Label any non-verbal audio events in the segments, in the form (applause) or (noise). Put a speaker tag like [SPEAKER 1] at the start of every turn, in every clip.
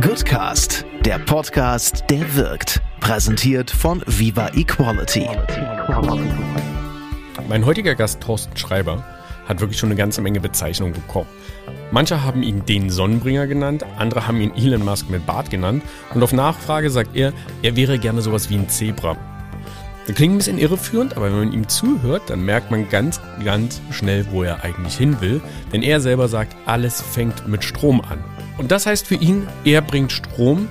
[SPEAKER 1] Goodcast, der Podcast, der wirkt. Präsentiert von Viva Equality.
[SPEAKER 2] Mein heutiger Gast Thorsten Schreiber hat wirklich schon eine ganze Menge Bezeichnungen bekommen. Manche haben ihn den Sonnenbringer genannt, andere haben ihn Elon Musk mit Bart genannt und auf Nachfrage sagt er, er wäre gerne sowas wie ein Zebra. Das klingt ein bisschen irreführend, aber wenn man ihm zuhört, dann merkt man ganz, ganz schnell, wo er eigentlich hin will. Denn er selber sagt, alles fängt mit Strom an. Und das heißt für ihn, er bringt Strom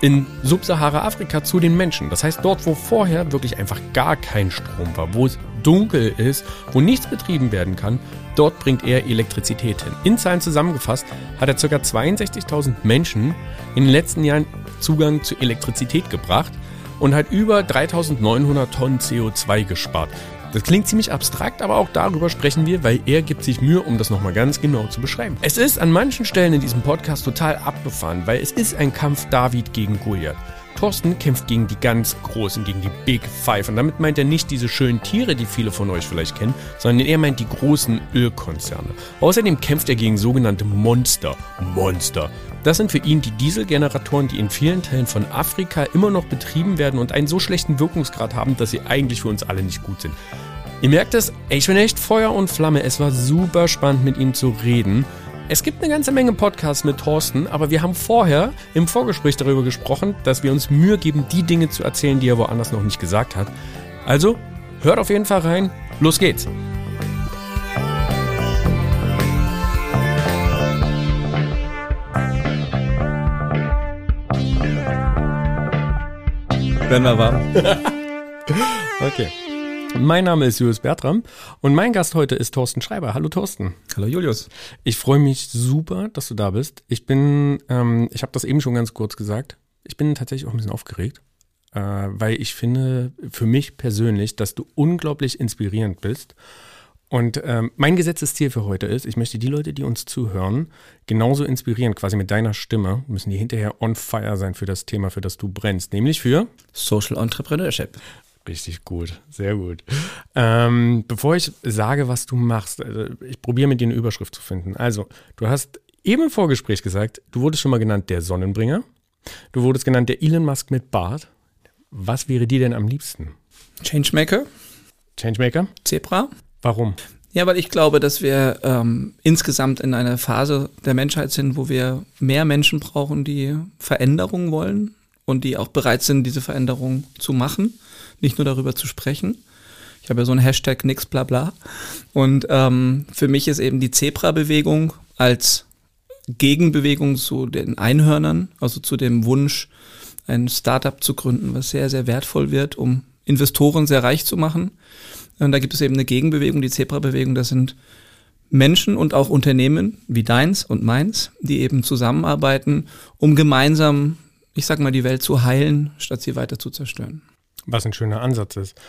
[SPEAKER 2] in Subsahara-Afrika zu den Menschen. Das heißt, dort, wo vorher wirklich einfach gar kein Strom war, wo es dunkel ist, wo nichts betrieben werden kann, dort bringt er Elektrizität hin. In Zahlen zusammengefasst hat er ca. 62.000 Menschen in den letzten Jahren Zugang zu Elektrizität gebracht und hat über 3900 Tonnen CO2 gespart. Das klingt ziemlich abstrakt, aber auch darüber sprechen wir, weil er gibt sich Mühe, um das nochmal ganz genau zu beschreiben. Es ist an manchen Stellen in diesem Podcast total abgefahren, weil es ist ein Kampf David gegen Goliath. Thorsten kämpft gegen die ganz Großen, gegen die Big Five. Und damit meint er nicht diese schönen Tiere, die viele von euch vielleicht kennen, sondern er meint die großen Ölkonzerne. Außerdem kämpft er gegen sogenannte Monster. Monster. Das sind für ihn die Dieselgeneratoren, die in vielen Teilen von Afrika immer noch betrieben werden und einen so schlechten Wirkungsgrad haben, dass sie eigentlich für uns alle nicht gut sind. Ihr merkt es, ich bin echt Feuer und Flamme. Es war super spannend mit ihm zu reden. Es gibt eine ganze Menge Podcasts mit Thorsten, aber wir haben vorher im Vorgespräch darüber gesprochen, dass wir uns Mühe geben, die Dinge zu erzählen, die er woanders noch nicht gesagt hat. Also, hört auf jeden Fall rein. Los geht's. Werden wir warm. (laughs) okay. Mein Name ist Julius Bertram und mein Gast heute ist Thorsten Schreiber. Hallo Thorsten.
[SPEAKER 3] Hallo Julius.
[SPEAKER 2] Ich freue mich super, dass du da bist. Ich bin, ähm, ich habe das eben schon ganz kurz gesagt. Ich bin tatsächlich auch ein bisschen aufgeregt, äh, weil ich finde für mich persönlich, dass du unglaublich inspirierend bist und ähm, mein Gesetzesziel für heute ist, ich möchte die Leute, die uns zuhören, genauso inspirieren, quasi mit deiner Stimme, müssen die hinterher on fire sein für das Thema, für das du brennst, nämlich für
[SPEAKER 3] Social Entrepreneurship.
[SPEAKER 2] Richtig gut, sehr gut. Ähm, bevor ich sage, was du machst, also ich probiere mit dir eine Überschrift zu finden. Also, du hast eben im Vorgespräch gesagt, du wurdest schon mal genannt der Sonnenbringer. Du wurdest genannt der Elon Musk mit Bart. Was wäre dir denn am liebsten?
[SPEAKER 3] Changemaker.
[SPEAKER 2] Changemaker?
[SPEAKER 3] Zebra.
[SPEAKER 2] Warum?
[SPEAKER 3] Ja, weil ich glaube, dass wir ähm, insgesamt in einer Phase der Menschheit sind, wo wir mehr Menschen brauchen, die Veränderungen wollen und die auch bereit sind, diese Veränderung zu machen, nicht nur darüber zu sprechen. Ich habe ja so einen Hashtag nix bla bla. Und ähm, für mich ist eben die Zebra-Bewegung als Gegenbewegung zu den Einhörnern, also zu dem Wunsch, ein Startup zu gründen, was sehr, sehr wertvoll wird, um Investoren sehr reich zu machen und da gibt es eben eine Gegenbewegung, die Zebra-Bewegung. Das sind Menschen und auch Unternehmen wie deins und meins, die eben zusammenarbeiten, um gemeinsam, ich sag mal, die Welt zu heilen, statt sie weiter zu zerstören.
[SPEAKER 2] Was ein schöner Ansatz ist.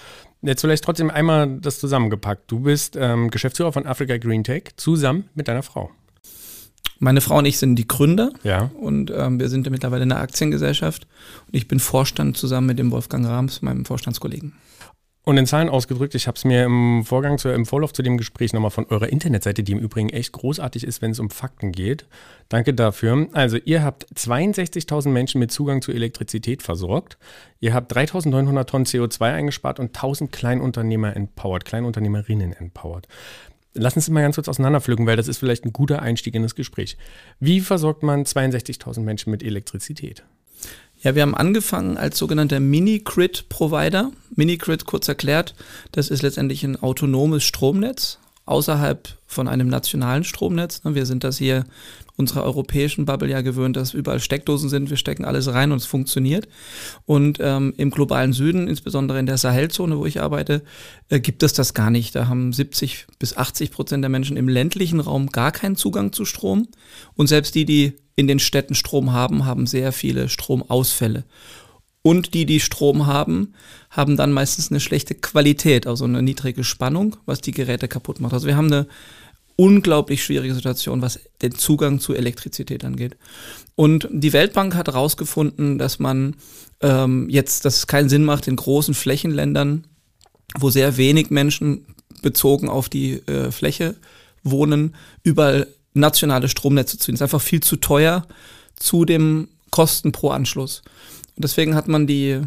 [SPEAKER 2] Jetzt vielleicht trotzdem einmal das zusammengepackt. Du bist ähm, Geschäftsführer von Africa Green Tech zusammen mit deiner Frau.
[SPEAKER 3] Meine Frau und ich sind die Gründer.
[SPEAKER 2] Ja.
[SPEAKER 3] Und ähm, wir sind ja mittlerweile eine Aktiengesellschaft. Und ich bin Vorstand zusammen mit dem Wolfgang Rahms, meinem Vorstandskollegen.
[SPEAKER 2] Und in Zahlen ausgedrückt, ich habe es mir im Vorgang, zu, im Vorlauf zu dem Gespräch nochmal von eurer Internetseite, die im Übrigen echt großartig ist, wenn es um Fakten geht. Danke dafür. Also ihr habt 62.000 Menschen mit Zugang zu Elektrizität versorgt. Ihr habt 3.900 Tonnen CO2 eingespart und 1.000 Kleinunternehmer empowered, Kleinunternehmerinnen empowered. Lass uns mal ganz kurz auseinanderpflücken, weil das ist vielleicht ein guter Einstieg in das Gespräch. Wie versorgt man 62.000 Menschen mit Elektrizität?
[SPEAKER 3] Ja, wir haben angefangen als sogenannter Mini-Grid-Provider. Mini-Grid, kurz erklärt, das ist letztendlich ein autonomes Stromnetz außerhalb von einem nationalen Stromnetz. Wir sind das hier unserer europäischen Bubble ja gewöhnt, dass überall Steckdosen sind. Wir stecken alles rein und es funktioniert. Und ähm, im globalen Süden, insbesondere in der Sahelzone, wo ich arbeite, äh, gibt es das gar nicht. Da haben 70 bis 80 Prozent der Menschen im ländlichen Raum gar keinen Zugang zu Strom. Und selbst die, die in den Städten Strom haben, haben sehr viele Stromausfälle. Und die, die Strom haben, haben dann meistens eine schlechte Qualität, also eine niedrige Spannung, was die Geräte kaputt macht. Also wir haben eine unglaublich schwierige Situation, was den Zugang zu Elektrizität angeht. Und die Weltbank hat herausgefunden, dass man ähm, jetzt, dass es keinen Sinn macht, in großen Flächenländern, wo sehr wenig Menschen bezogen auf die äh, Fläche wohnen, überall nationale Stromnetze zu ziehen. Ist einfach viel zu teuer zu dem Kosten pro Anschluss. Und deswegen hat man die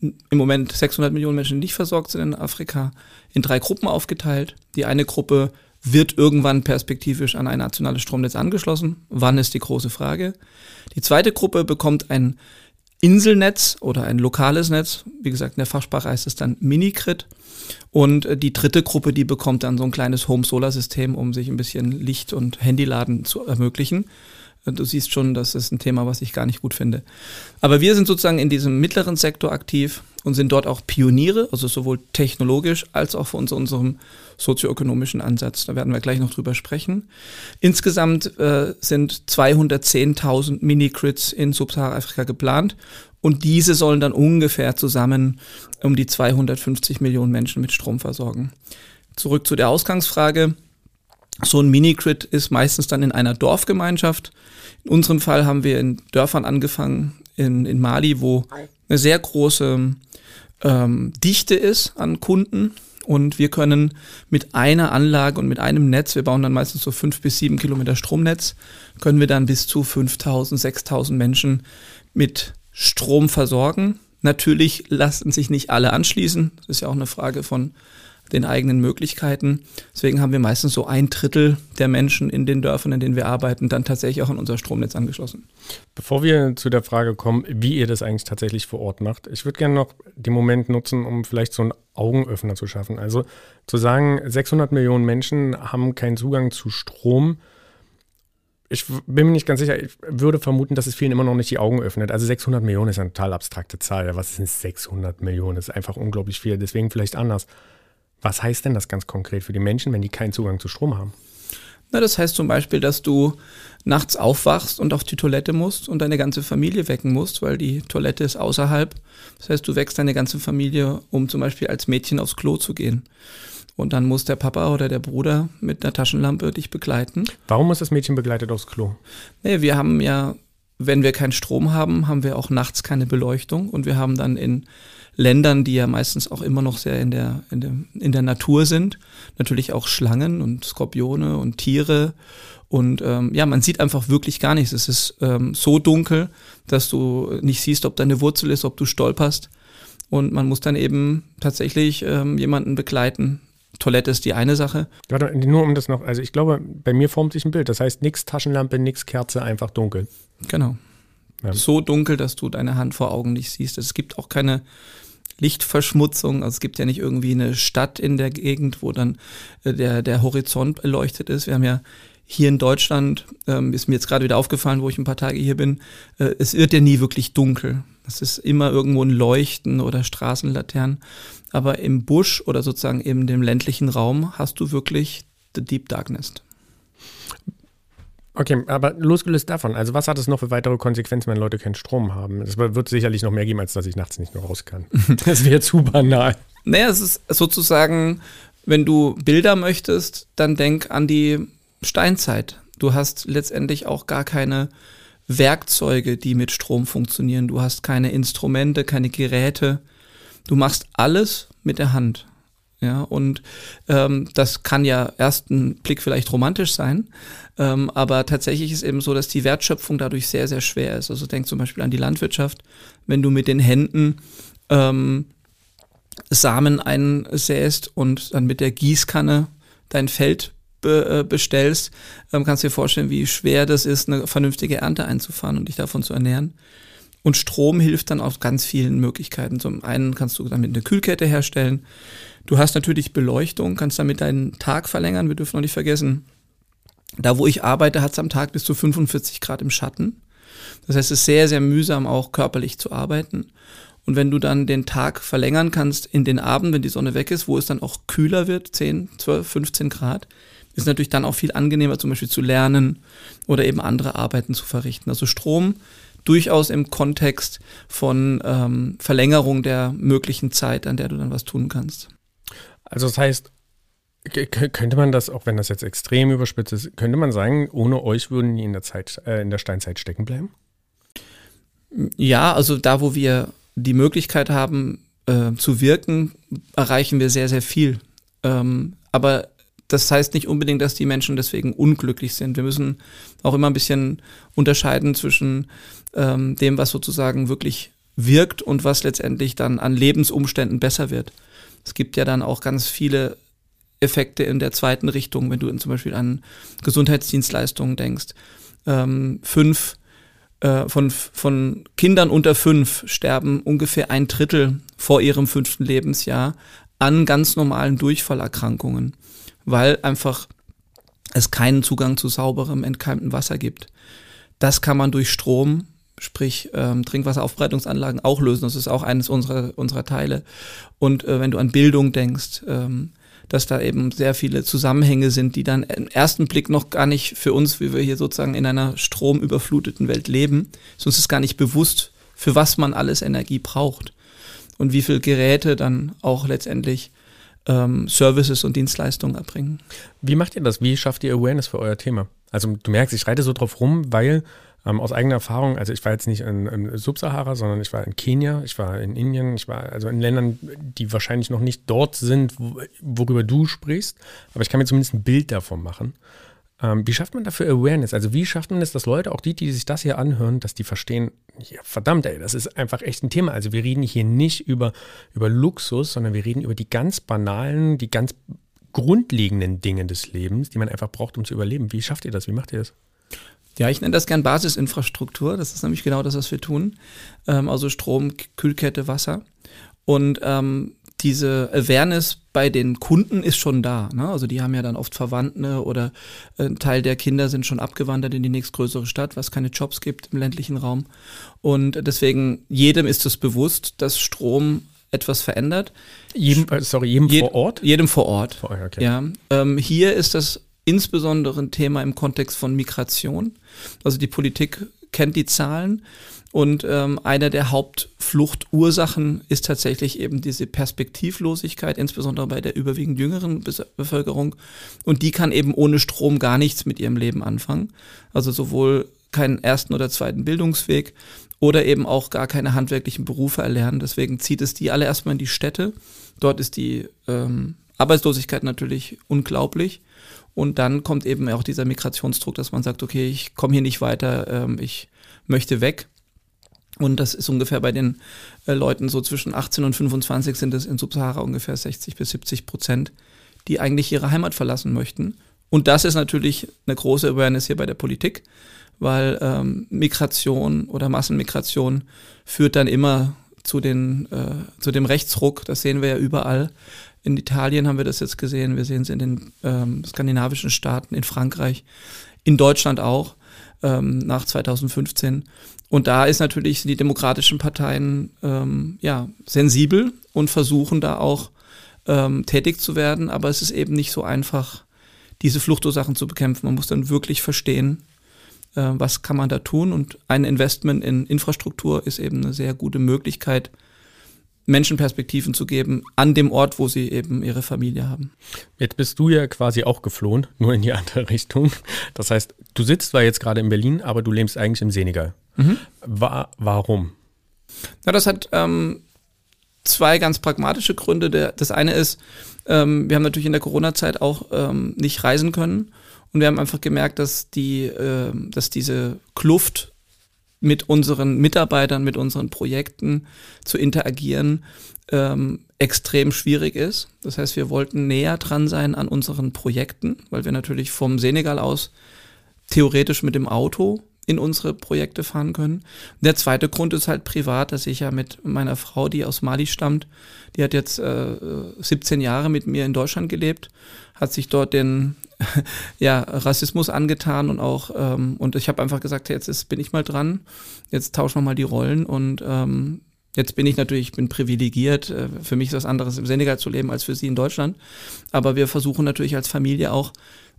[SPEAKER 3] im Moment 600 Millionen Menschen, die nicht versorgt sind in Afrika, in drei Gruppen aufgeteilt. Die eine Gruppe wird irgendwann perspektivisch an ein nationales Stromnetz angeschlossen. Wann ist die große Frage? Die zweite Gruppe bekommt ein Inselnetz oder ein lokales Netz. Wie gesagt, in der Fachsprache heißt es dann Minicrit. Und äh, die dritte Gruppe, die bekommt dann so ein kleines Home-Solar-System, um sich ein bisschen Licht- und Handyladen zu ermöglichen. Du siehst schon, das ist ein Thema, was ich gar nicht gut finde. Aber wir sind sozusagen in diesem mittleren Sektor aktiv und sind dort auch Pioniere, also sowohl technologisch als auch von unserem sozioökonomischen Ansatz. Da werden wir gleich noch drüber sprechen. Insgesamt äh, sind 210.000 Mini-Grids in Subsahara-Afrika geplant und diese sollen dann ungefähr zusammen um die 250 Millionen Menschen mit Strom versorgen. Zurück zu der Ausgangsfrage. So ein Mini-Grid ist meistens dann in einer Dorfgemeinschaft. In unserem Fall haben wir in Dörfern angefangen, in, in Mali, wo eine sehr große ähm, Dichte ist an Kunden. Und wir können mit einer Anlage und mit einem Netz, wir bauen dann meistens so fünf bis sieben Kilometer Stromnetz, können wir dann bis zu 5000, 6000 Menschen mit Strom versorgen. Natürlich lassen sich nicht alle anschließen. Das ist ja auch eine Frage von den eigenen Möglichkeiten. Deswegen haben wir meistens so ein Drittel der Menschen in den Dörfern, in denen wir arbeiten, dann tatsächlich auch an unser Stromnetz angeschlossen.
[SPEAKER 2] Bevor wir zu der Frage kommen, wie ihr das eigentlich tatsächlich vor Ort macht, ich würde gerne noch den Moment nutzen, um vielleicht so einen Augenöffner zu schaffen. Also zu sagen, 600 Millionen Menschen haben keinen Zugang zu Strom. Ich bin mir nicht ganz sicher. Ich würde vermuten, dass es vielen immer noch nicht die Augen öffnet. Also 600 Millionen ist eine total abstrakte Zahl. Was sind 600 Millionen? Das ist einfach unglaublich viel. Deswegen vielleicht anders. Was heißt denn das ganz konkret für die Menschen, wenn die keinen Zugang zu Strom haben?
[SPEAKER 3] Na, das heißt zum Beispiel, dass du nachts aufwachst und auf die Toilette musst und deine ganze Familie wecken musst, weil die Toilette ist außerhalb. Das heißt, du wächst deine ganze Familie, um zum Beispiel als Mädchen aufs Klo zu gehen. Und dann muss der Papa oder der Bruder mit einer Taschenlampe dich begleiten.
[SPEAKER 2] Warum muss das Mädchen begleitet aufs Klo?
[SPEAKER 3] Naja, wir haben ja, wenn wir keinen Strom haben, haben wir auch nachts keine Beleuchtung und wir haben dann in Ländern, die ja meistens auch immer noch sehr in der, in der, in der Natur sind. Natürlich auch Schlangen und Skorpione und Tiere. Und ähm, ja, man sieht einfach wirklich gar nichts. Es ist ähm, so dunkel, dass du nicht siehst, ob deine Wurzel ist, ob du stolperst. Und man muss dann eben tatsächlich ähm, jemanden begleiten. Toilette ist die eine Sache.
[SPEAKER 2] Warte, nur um das noch, also ich glaube, bei mir formt sich ein Bild. Das heißt, nichts Taschenlampe, nichts Kerze, einfach dunkel.
[SPEAKER 3] Genau. Ja. So dunkel, dass du deine Hand vor Augen nicht siehst. Es gibt auch keine Lichtverschmutzung. Also es gibt ja nicht irgendwie eine Stadt in der Gegend, wo dann äh, der, der Horizont beleuchtet ist. Wir haben ja hier in Deutschland, ähm, ist mir jetzt gerade wieder aufgefallen, wo ich ein paar Tage hier bin, äh, es wird ja nie wirklich dunkel. Es ist immer irgendwo ein Leuchten oder Straßenlaternen. Aber im Busch oder sozusagen in dem ländlichen Raum hast du wirklich the Deep Darkness.
[SPEAKER 2] Okay, aber losgelöst davon, also was hat es noch für weitere Konsequenzen, wenn Leute keinen Strom haben? Es wird sicherlich noch mehr geben, als dass ich nachts nicht mehr raus kann. (laughs)
[SPEAKER 3] das wäre zu banal. Naja, es ist sozusagen, wenn du Bilder möchtest, dann denk an die Steinzeit. Du hast letztendlich auch gar keine Werkzeuge, die mit Strom funktionieren. Du hast keine Instrumente, keine Geräte. Du machst alles mit der Hand. Ja, und ähm, das kann ja ersten Blick vielleicht romantisch sein, ähm, aber tatsächlich ist eben so, dass die Wertschöpfung dadurch sehr, sehr schwer ist. Also denk zum Beispiel an die Landwirtschaft. Wenn du mit den Händen ähm, Samen einsäst und dann mit der Gießkanne dein Feld be äh, bestellst, ähm, kannst du dir vorstellen, wie schwer das ist, eine vernünftige Ernte einzufahren und dich davon zu ernähren. Und Strom hilft dann auf ganz vielen Möglichkeiten. Zum einen kannst du damit eine Kühlkette herstellen. Du hast natürlich Beleuchtung, kannst damit deinen Tag verlängern. Wir dürfen noch nicht vergessen, da wo ich arbeite, hat es am Tag bis zu 45 Grad im Schatten. Das heißt, es ist sehr, sehr mühsam auch körperlich zu arbeiten. Und wenn du dann den Tag verlängern kannst in den Abend, wenn die Sonne weg ist, wo es dann auch kühler wird, 10, 12, 15 Grad, ist natürlich dann auch viel angenehmer, zum Beispiel zu lernen oder eben andere Arbeiten zu verrichten. Also Strom durchaus im Kontext von ähm, Verlängerung der möglichen Zeit, an der du dann was tun kannst.
[SPEAKER 2] Also das heißt, könnte man das, auch wenn das jetzt extrem überspitzt ist, könnte man sagen, ohne euch würden die in der Zeit, äh, in der Steinzeit stecken bleiben?
[SPEAKER 3] Ja, also da, wo wir die Möglichkeit haben, äh, zu wirken, erreichen wir sehr, sehr viel. Ähm, aber das heißt nicht unbedingt, dass die Menschen deswegen unglücklich sind. Wir müssen auch immer ein bisschen unterscheiden zwischen ähm, dem, was sozusagen wirklich wirkt und was letztendlich dann an Lebensumständen besser wird. Es gibt ja dann auch ganz viele Effekte in der zweiten Richtung, wenn du zum Beispiel an Gesundheitsdienstleistungen denkst. Ähm, fünf äh, von, von Kindern unter fünf sterben ungefähr ein Drittel vor ihrem fünften Lebensjahr an ganz normalen Durchfallerkrankungen, weil einfach es keinen Zugang zu sauberem, entkeimtem Wasser gibt. Das kann man durch Strom, sprich ähm, Trinkwasseraufbereitungsanlagen, auch lösen. Das ist auch eines unserer, unserer Teile. Und äh, wenn du an Bildung denkst, ähm, dass da eben sehr viele Zusammenhänge sind, die dann im ersten Blick noch gar nicht für uns, wie wir hier sozusagen in einer stromüberfluteten Welt leben, sonst ist gar nicht bewusst, für was man alles Energie braucht und wie viel Geräte dann auch letztendlich ähm, Services und Dienstleistungen erbringen.
[SPEAKER 2] Wie macht ihr das? Wie schafft ihr Awareness für euer Thema? Also du merkst, ich reite so drauf rum, weil ähm, aus eigener Erfahrung, also ich war jetzt nicht in, in Subsahara, sondern ich war in Kenia, ich war in Indien, ich war also in Ländern, die wahrscheinlich noch nicht dort sind, wo, worüber du sprichst, aber ich kann mir zumindest ein Bild davon machen. Ähm, wie schafft man dafür Awareness? Also wie schafft man es, dass Leute, auch die, die sich das hier anhören, dass die verstehen, ja, verdammt, ey, das ist einfach echt ein Thema. Also wir reden hier nicht über, über Luxus, sondern wir reden über die ganz banalen, die ganz grundlegenden Dinge des Lebens, die man einfach braucht, um zu überleben. Wie schafft ihr das? Wie macht ihr das?
[SPEAKER 3] Ja, ich nenne das gern Basisinfrastruktur. Das ist nämlich genau das, was wir tun. Ähm, also Strom, Kühlkette, Wasser. Und ähm, diese Awareness bei den Kunden ist schon da. Ne? Also die haben ja dann oft Verwandte oder ein Teil der Kinder sind schon abgewandert in die nächstgrößere Stadt, was keine Jobs gibt im ländlichen Raum. Und deswegen jedem ist es bewusst, dass Strom etwas verändert.
[SPEAKER 2] Jedem, äh, sorry, jedem Je vor Ort?
[SPEAKER 3] Jedem vor Ort. Vor, okay. Ja. Ähm, hier ist das insbesondere ein Thema im Kontext von Migration. Also die Politik kennt die Zahlen und ähm, einer der Hauptfluchtursachen ist tatsächlich eben diese Perspektivlosigkeit, insbesondere bei der überwiegend jüngeren Bevölkerung. Und die kann eben ohne Strom gar nichts mit ihrem Leben anfangen. Also sowohl keinen ersten oder zweiten Bildungsweg oder eben auch gar keine handwerklichen Berufe erlernen. Deswegen zieht es die alle erstmal in die Städte. Dort ist die ähm, Arbeitslosigkeit natürlich unglaublich. Und dann kommt eben auch dieser Migrationsdruck, dass man sagt, okay, ich komme hier nicht weiter, ähm, ich möchte weg. Und das ist ungefähr bei den äh, Leuten so zwischen 18 und 25 sind es in Subsahara ungefähr 60 bis 70 Prozent, die eigentlich ihre Heimat verlassen möchten. Und das ist natürlich eine große Awareness hier bei der Politik, weil ähm, Migration oder Massenmigration führt dann immer zu, den, äh, zu dem Rechtsruck. Das sehen wir ja überall. In Italien haben wir das jetzt gesehen, wir sehen es in den ähm, skandinavischen Staaten, in Frankreich, in Deutschland auch ähm, nach 2015. Und da ist natürlich die demokratischen Parteien ähm, ja sensibel und versuchen da auch ähm, tätig zu werden, aber es ist eben nicht so einfach, diese Fluchtursachen zu bekämpfen. Man muss dann wirklich verstehen, äh, was kann man da tun. Und ein Investment in Infrastruktur ist eben eine sehr gute Möglichkeit, Menschenperspektiven zu geben an dem Ort, wo sie eben ihre Familie haben.
[SPEAKER 2] Jetzt bist du ja quasi auch geflohen, (laughs) nur in die andere Richtung. Das heißt, du sitzt zwar jetzt gerade in Berlin, aber du lebst eigentlich im Senegal. Mhm. Wa warum?
[SPEAKER 3] Na, das hat ähm, zwei ganz pragmatische Gründe. Der, das eine ist, ähm, wir haben natürlich in der Corona-Zeit auch ähm, nicht reisen können und wir haben einfach gemerkt, dass die, äh, dass diese Kluft mit unseren Mitarbeitern, mit unseren Projekten zu interagieren, ähm, extrem schwierig ist. Das heißt, wir wollten näher dran sein an unseren Projekten, weil wir natürlich vom Senegal aus theoretisch mit dem Auto in unsere Projekte fahren können. Der zweite Grund ist halt privat, dass ich ja mit meiner Frau, die aus Mali stammt, die hat jetzt äh, 17 Jahre mit mir in Deutschland gelebt, hat sich dort den (laughs) ja, Rassismus angetan und auch, ähm, und ich habe einfach gesagt, jetzt ist, bin ich mal dran, jetzt tauschen wir mal die Rollen und ähm, Jetzt bin ich natürlich, ich bin privilegiert. Äh, für mich ist was anderes im Senegal zu leben als für Sie in Deutschland. Aber wir versuchen natürlich als Familie auch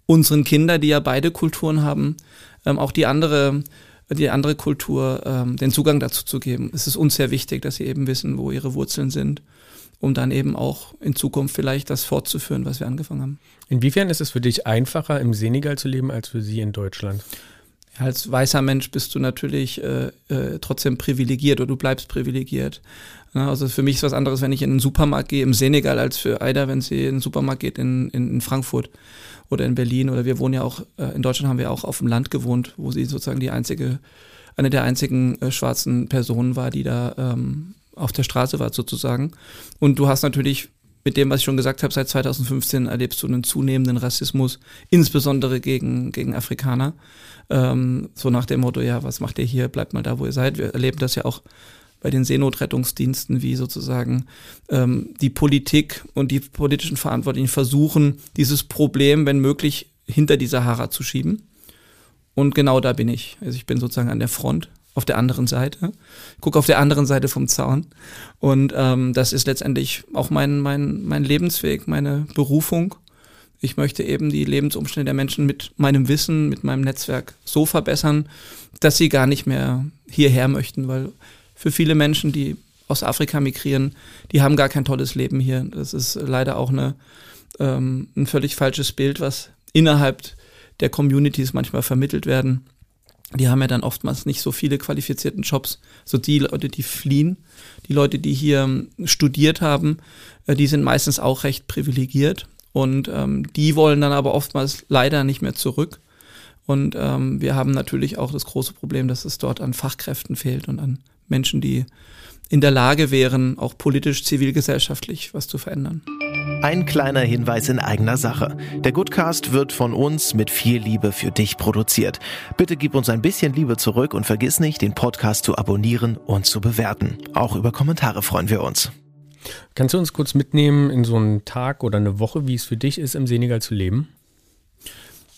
[SPEAKER 3] unseren Kindern, die ja beide Kulturen haben, ähm, auch die andere, die andere Kultur, ähm, den Zugang dazu zu geben. Es ist uns sehr wichtig, dass sie eben wissen, wo ihre Wurzeln sind um dann eben auch in Zukunft vielleicht das fortzuführen, was wir angefangen haben.
[SPEAKER 2] Inwiefern ist es für dich einfacher, im Senegal zu leben, als für Sie in Deutschland?
[SPEAKER 3] als weißer Mensch bist du natürlich äh, äh, trotzdem privilegiert oder du bleibst privilegiert. Ja, also für mich ist was anderes, wenn ich in einen Supermarkt gehe im Senegal, als für Aida, wenn sie in den Supermarkt geht in, in, in Frankfurt oder in Berlin. Oder wir wohnen ja auch, äh, in Deutschland haben wir auch auf dem Land gewohnt, wo sie sozusagen die einzige, eine der einzigen äh, schwarzen Personen war, die da ähm, auf der Straße war sozusagen. Und du hast natürlich mit dem, was ich schon gesagt habe, seit 2015 erlebst du einen zunehmenden Rassismus, insbesondere gegen, gegen Afrikaner. Ähm, so nach dem Motto, ja, was macht ihr hier, bleibt mal da, wo ihr seid. Wir erleben das ja auch bei den Seenotrettungsdiensten, wie sozusagen ähm, die Politik und die politischen Verantwortlichen versuchen, dieses Problem, wenn möglich, hinter die Sahara zu schieben. Und genau da bin ich. Also ich bin sozusagen an der Front auf der anderen Seite, gucke auf der anderen Seite vom Zaun. Und ähm, das ist letztendlich auch mein, mein, mein Lebensweg, meine Berufung. Ich möchte eben die Lebensumstände der Menschen mit meinem Wissen, mit meinem Netzwerk so verbessern, dass sie gar nicht mehr hierher möchten, weil für viele Menschen, die aus Afrika migrieren, die haben gar kein tolles Leben hier. Das ist leider auch eine, ähm, ein völlig falsches Bild, was innerhalb der Communities manchmal vermittelt werden die haben ja dann oftmals nicht so viele qualifizierten Jobs. So die Leute, die fliehen, die Leute, die hier ähm, studiert haben, äh, die sind meistens auch recht privilegiert und ähm, die wollen dann aber oftmals leider nicht mehr zurück. Und ähm, wir haben natürlich auch das große Problem, dass es dort an Fachkräften fehlt und an Menschen, die in der Lage wären, auch politisch, zivilgesellschaftlich was zu verändern.
[SPEAKER 1] Ein kleiner Hinweis in eigener Sache. Der Goodcast wird von uns mit viel Liebe für dich produziert. Bitte gib uns ein bisschen Liebe zurück und vergiss nicht, den Podcast zu abonnieren und zu bewerten. Auch über Kommentare freuen wir uns.
[SPEAKER 2] Kannst du uns kurz mitnehmen in so einen Tag oder eine Woche, wie es für dich ist, im Senegal zu leben?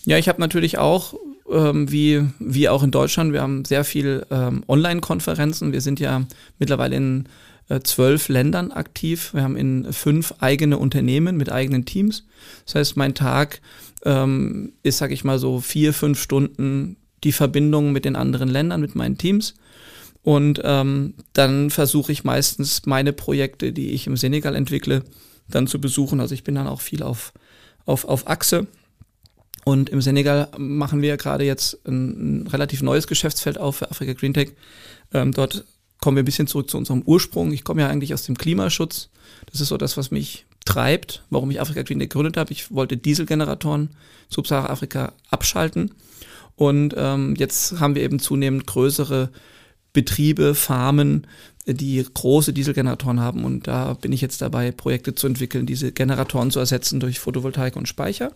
[SPEAKER 3] Ja, ich habe natürlich auch, ähm, wie, wie auch in Deutschland, wir haben sehr viel ähm, Online-Konferenzen. Wir sind ja mittlerweile in äh, zwölf Ländern aktiv. Wir haben in fünf eigene Unternehmen mit eigenen Teams. Das heißt, mein Tag ähm, ist, sage ich mal, so vier, fünf Stunden die Verbindung mit den anderen Ländern, mit meinen Teams. Und ähm, dann versuche ich meistens meine Projekte, die ich im Senegal entwickle, dann zu besuchen. Also ich bin dann auch viel auf, auf, auf Achse. Und im Senegal machen wir gerade jetzt ein, ein relativ neues Geschäftsfeld auf für Afrika Green Tech. Ähm, dort kommen wir ein bisschen zurück zu unserem Ursprung. Ich komme ja eigentlich aus dem Klimaschutz. Das ist so das, was mich treibt, warum ich Afrika Green gegründet habe. Ich wollte Dieselgeneratoren Subsahara-Afrika abschalten. Und ähm, jetzt haben wir eben zunehmend größere Betriebe, Farmen, die große Dieselgeneratoren haben. Und da bin ich jetzt dabei, Projekte zu entwickeln, diese Generatoren zu ersetzen durch Photovoltaik und Speicher,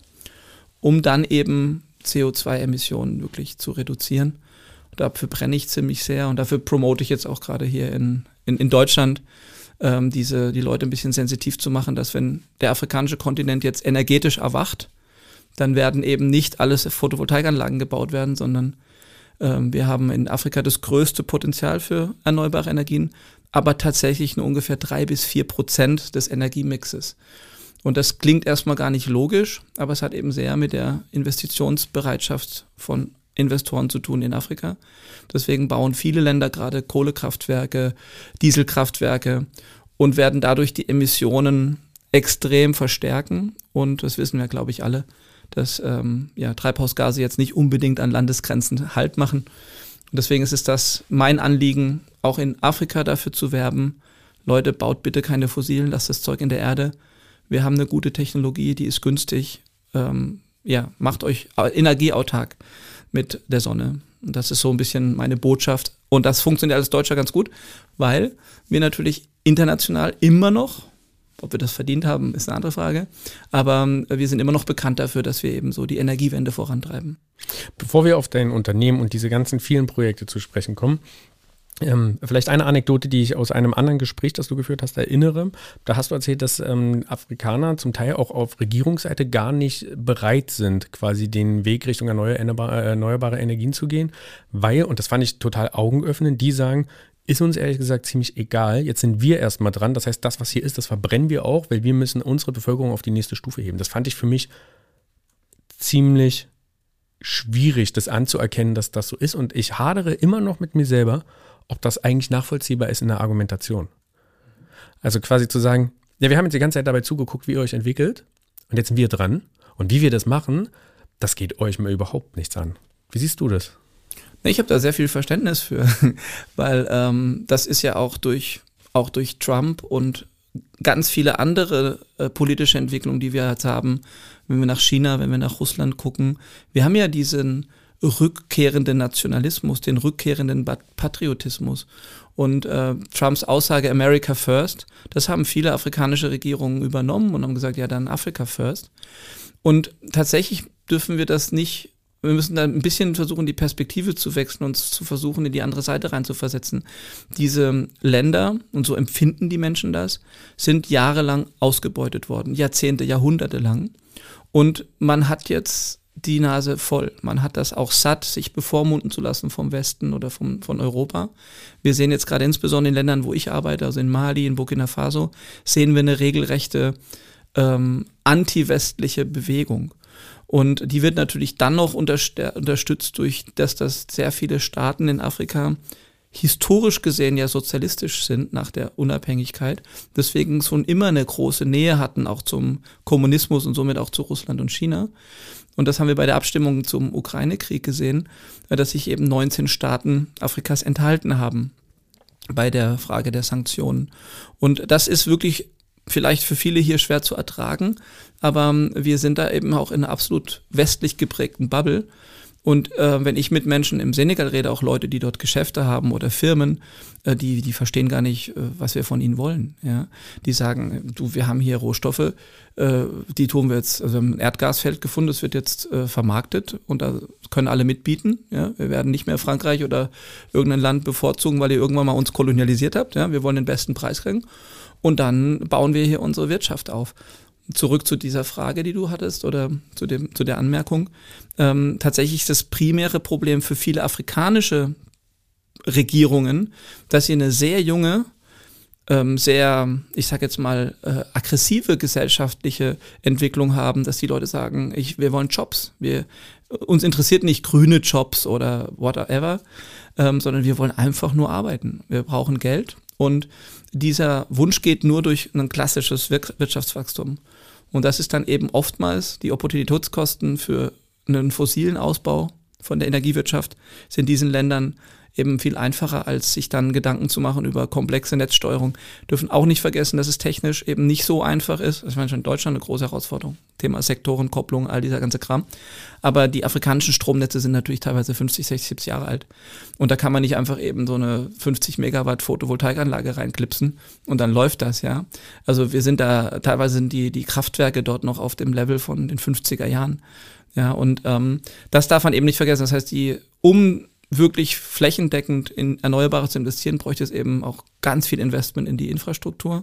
[SPEAKER 3] um dann eben CO2-Emissionen wirklich zu reduzieren. Dafür brenne ich ziemlich sehr und dafür promote ich jetzt auch gerade hier in, in, in Deutschland, ähm, diese, die Leute ein bisschen sensitiv zu machen, dass wenn der afrikanische Kontinent jetzt energetisch erwacht, dann werden eben nicht alles Photovoltaikanlagen gebaut werden, sondern ähm, wir haben in Afrika das größte Potenzial für erneuerbare Energien, aber tatsächlich nur ungefähr drei bis vier Prozent des Energiemixes. Und das klingt erstmal gar nicht logisch, aber es hat eben sehr mit der Investitionsbereitschaft von Investoren zu tun in Afrika. Deswegen bauen viele Länder gerade Kohlekraftwerke, Dieselkraftwerke und werden dadurch die Emissionen extrem verstärken. Und das wissen wir, glaube ich, alle, dass ähm, ja, Treibhausgase jetzt nicht unbedingt an Landesgrenzen Halt machen. Und deswegen ist es das mein Anliegen, auch in Afrika dafür zu werben. Leute, baut bitte keine Fossilen, lasst das Zeug in der Erde. Wir haben eine gute Technologie, die ist günstig. Ähm, ja, macht euch energieautark mit der Sonne. Und das ist so ein bisschen meine Botschaft. Und das funktioniert als Deutscher ganz gut, weil wir natürlich international immer noch, ob wir das verdient haben, ist eine andere Frage, aber ähm, wir sind immer noch bekannt dafür, dass wir eben so die Energiewende vorantreiben.
[SPEAKER 2] Bevor wir auf dein Unternehmen und diese ganzen vielen Projekte zu sprechen kommen, ähm, vielleicht eine Anekdote, die ich aus einem anderen Gespräch, das du geführt hast, erinnere. Da hast du erzählt, dass ähm, Afrikaner zum Teil auch auf Regierungsseite gar nicht bereit sind, quasi den Weg Richtung erneuerbare, erneuerbare Energien zu gehen, weil, und das fand ich total augenöffnend, die sagen, ist uns ehrlich gesagt ziemlich egal. Jetzt sind wir erstmal dran. Das heißt, das, was hier ist, das verbrennen wir auch, weil wir müssen unsere Bevölkerung auf die nächste Stufe heben. Das fand ich für mich ziemlich schwierig, das anzuerkennen, dass das so ist. Und ich hadere immer noch mit mir selber, ob das eigentlich nachvollziehbar ist in der Argumentation. Also quasi zu sagen, ja, wir haben jetzt die ganze Zeit dabei zugeguckt, wie ihr euch entwickelt und jetzt sind wir dran. Und wie wir das machen, das geht euch mal überhaupt nichts an. Wie siehst du das?
[SPEAKER 3] Ich habe da sehr viel Verständnis für, (laughs) weil ähm, das ist ja auch durch, auch durch Trump und ganz viele andere äh, politische Entwicklungen, die wir jetzt haben, wenn wir nach China, wenn wir nach Russland gucken. Wir haben ja diesen rückkehrenden Nationalismus, den rückkehrenden Patriotismus. Und äh, Trumps Aussage America First, das haben viele afrikanische Regierungen übernommen und haben gesagt, ja, dann Africa First. Und tatsächlich dürfen wir das nicht wir müssen da ein bisschen versuchen, die Perspektive zu wechseln und zu versuchen, in die andere Seite reinzuversetzen. Diese Länder, und so empfinden die Menschen das, sind jahrelang ausgebeutet worden, Jahrzehnte, Jahrhunderte lang. Und man hat jetzt die Nase voll. Man hat das auch satt, sich bevormunden zu lassen vom Westen oder vom, von Europa. Wir sehen jetzt gerade insbesondere in Ländern, wo ich arbeite, also in Mali, in Burkina Faso, sehen wir eine regelrechte ähm, anti-westliche Bewegung. Und die wird natürlich dann noch unterstützt durch, dass das sehr viele Staaten in Afrika historisch gesehen ja sozialistisch sind nach der Unabhängigkeit, deswegen schon immer eine große Nähe hatten, auch zum Kommunismus und somit auch zu Russland und China. Und das haben wir bei der Abstimmung zum Ukraine-Krieg gesehen, dass sich eben 19 Staaten Afrikas enthalten haben bei der Frage der Sanktionen. Und das ist wirklich vielleicht für viele hier schwer zu ertragen, aber ähm, wir sind da eben auch in einer absolut westlich geprägten Bubble. Und äh, wenn ich mit Menschen im Senegal rede, auch Leute, die dort Geschäfte haben oder Firmen, äh, die, die verstehen gar nicht, äh, was wir von ihnen wollen. Ja? Die sagen, du, wir haben hier Rohstoffe, äh, die tun wir jetzt, also ein Erdgasfeld gefunden, das wird jetzt äh, vermarktet und da können alle mitbieten. Ja? Wir werden nicht mehr Frankreich oder irgendein Land bevorzugen, weil ihr irgendwann mal uns kolonialisiert habt. Ja? Wir wollen den besten Preis kriegen. Und dann bauen wir hier unsere Wirtschaft auf zurück zu dieser Frage, die du hattest oder zu, dem, zu der Anmerkung. Ähm, tatsächlich ist das primäre Problem für viele afrikanische Regierungen, dass sie eine sehr junge, ähm, sehr, ich sage jetzt mal, äh, aggressive gesellschaftliche Entwicklung haben, dass die Leute sagen, ich, wir wollen Jobs. Wir, uns interessiert nicht grüne Jobs oder whatever, ähm, sondern wir wollen einfach nur arbeiten. Wir brauchen Geld und dieser Wunsch geht nur durch ein klassisches Wirtschaftswachstum. Und das ist dann eben oftmals die Opportunitätskosten für einen fossilen Ausbau von der Energiewirtschaft sind in diesen Ländern eben viel einfacher, als sich dann Gedanken zu machen über komplexe Netzsteuerung. Dürfen auch nicht vergessen, dass es technisch eben nicht so einfach ist. Ich meine, schon in Deutschland eine große Herausforderung. Thema Sektorenkopplung, all dieser ganze Kram. Aber die afrikanischen Stromnetze sind natürlich teilweise 50, 60, 70 Jahre alt. Und da kann man nicht einfach eben so eine 50 Megawatt Photovoltaikanlage reinklipsen und dann läuft das, ja. Also wir sind da, teilweise sind die, die Kraftwerke dort noch auf dem Level von den 50er Jahren. Ja, und ähm, das darf man eben nicht vergessen. Das heißt, die, um wirklich flächendeckend in Erneuerbare zu investieren, bräuchte es eben auch ganz viel Investment in die Infrastruktur.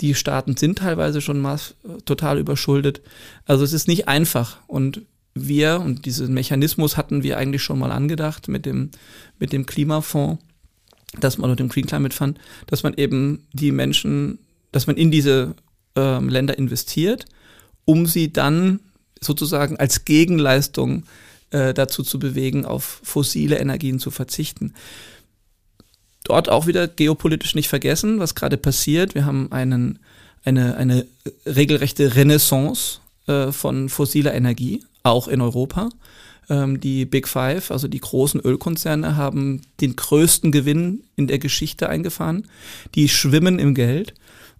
[SPEAKER 3] Die Staaten sind teilweise schon maß, total überschuldet. Also es ist nicht einfach. Und wir, und diesen Mechanismus hatten wir eigentlich schon mal angedacht mit dem, mit dem Klimafonds, dass man mit dem Green Climate Fund, dass man eben die Menschen, dass man in diese ähm, Länder investiert, um sie dann sozusagen als Gegenleistung äh, dazu zu bewegen, auf fossile Energien zu verzichten. Dort auch wieder geopolitisch nicht vergessen, was gerade passiert. Wir haben einen, eine, eine regelrechte Renaissance äh, von fossiler Energie, auch in Europa. Ähm, die Big Five, also die großen Ölkonzerne, haben den größten Gewinn in der Geschichte eingefahren. Die schwimmen im Geld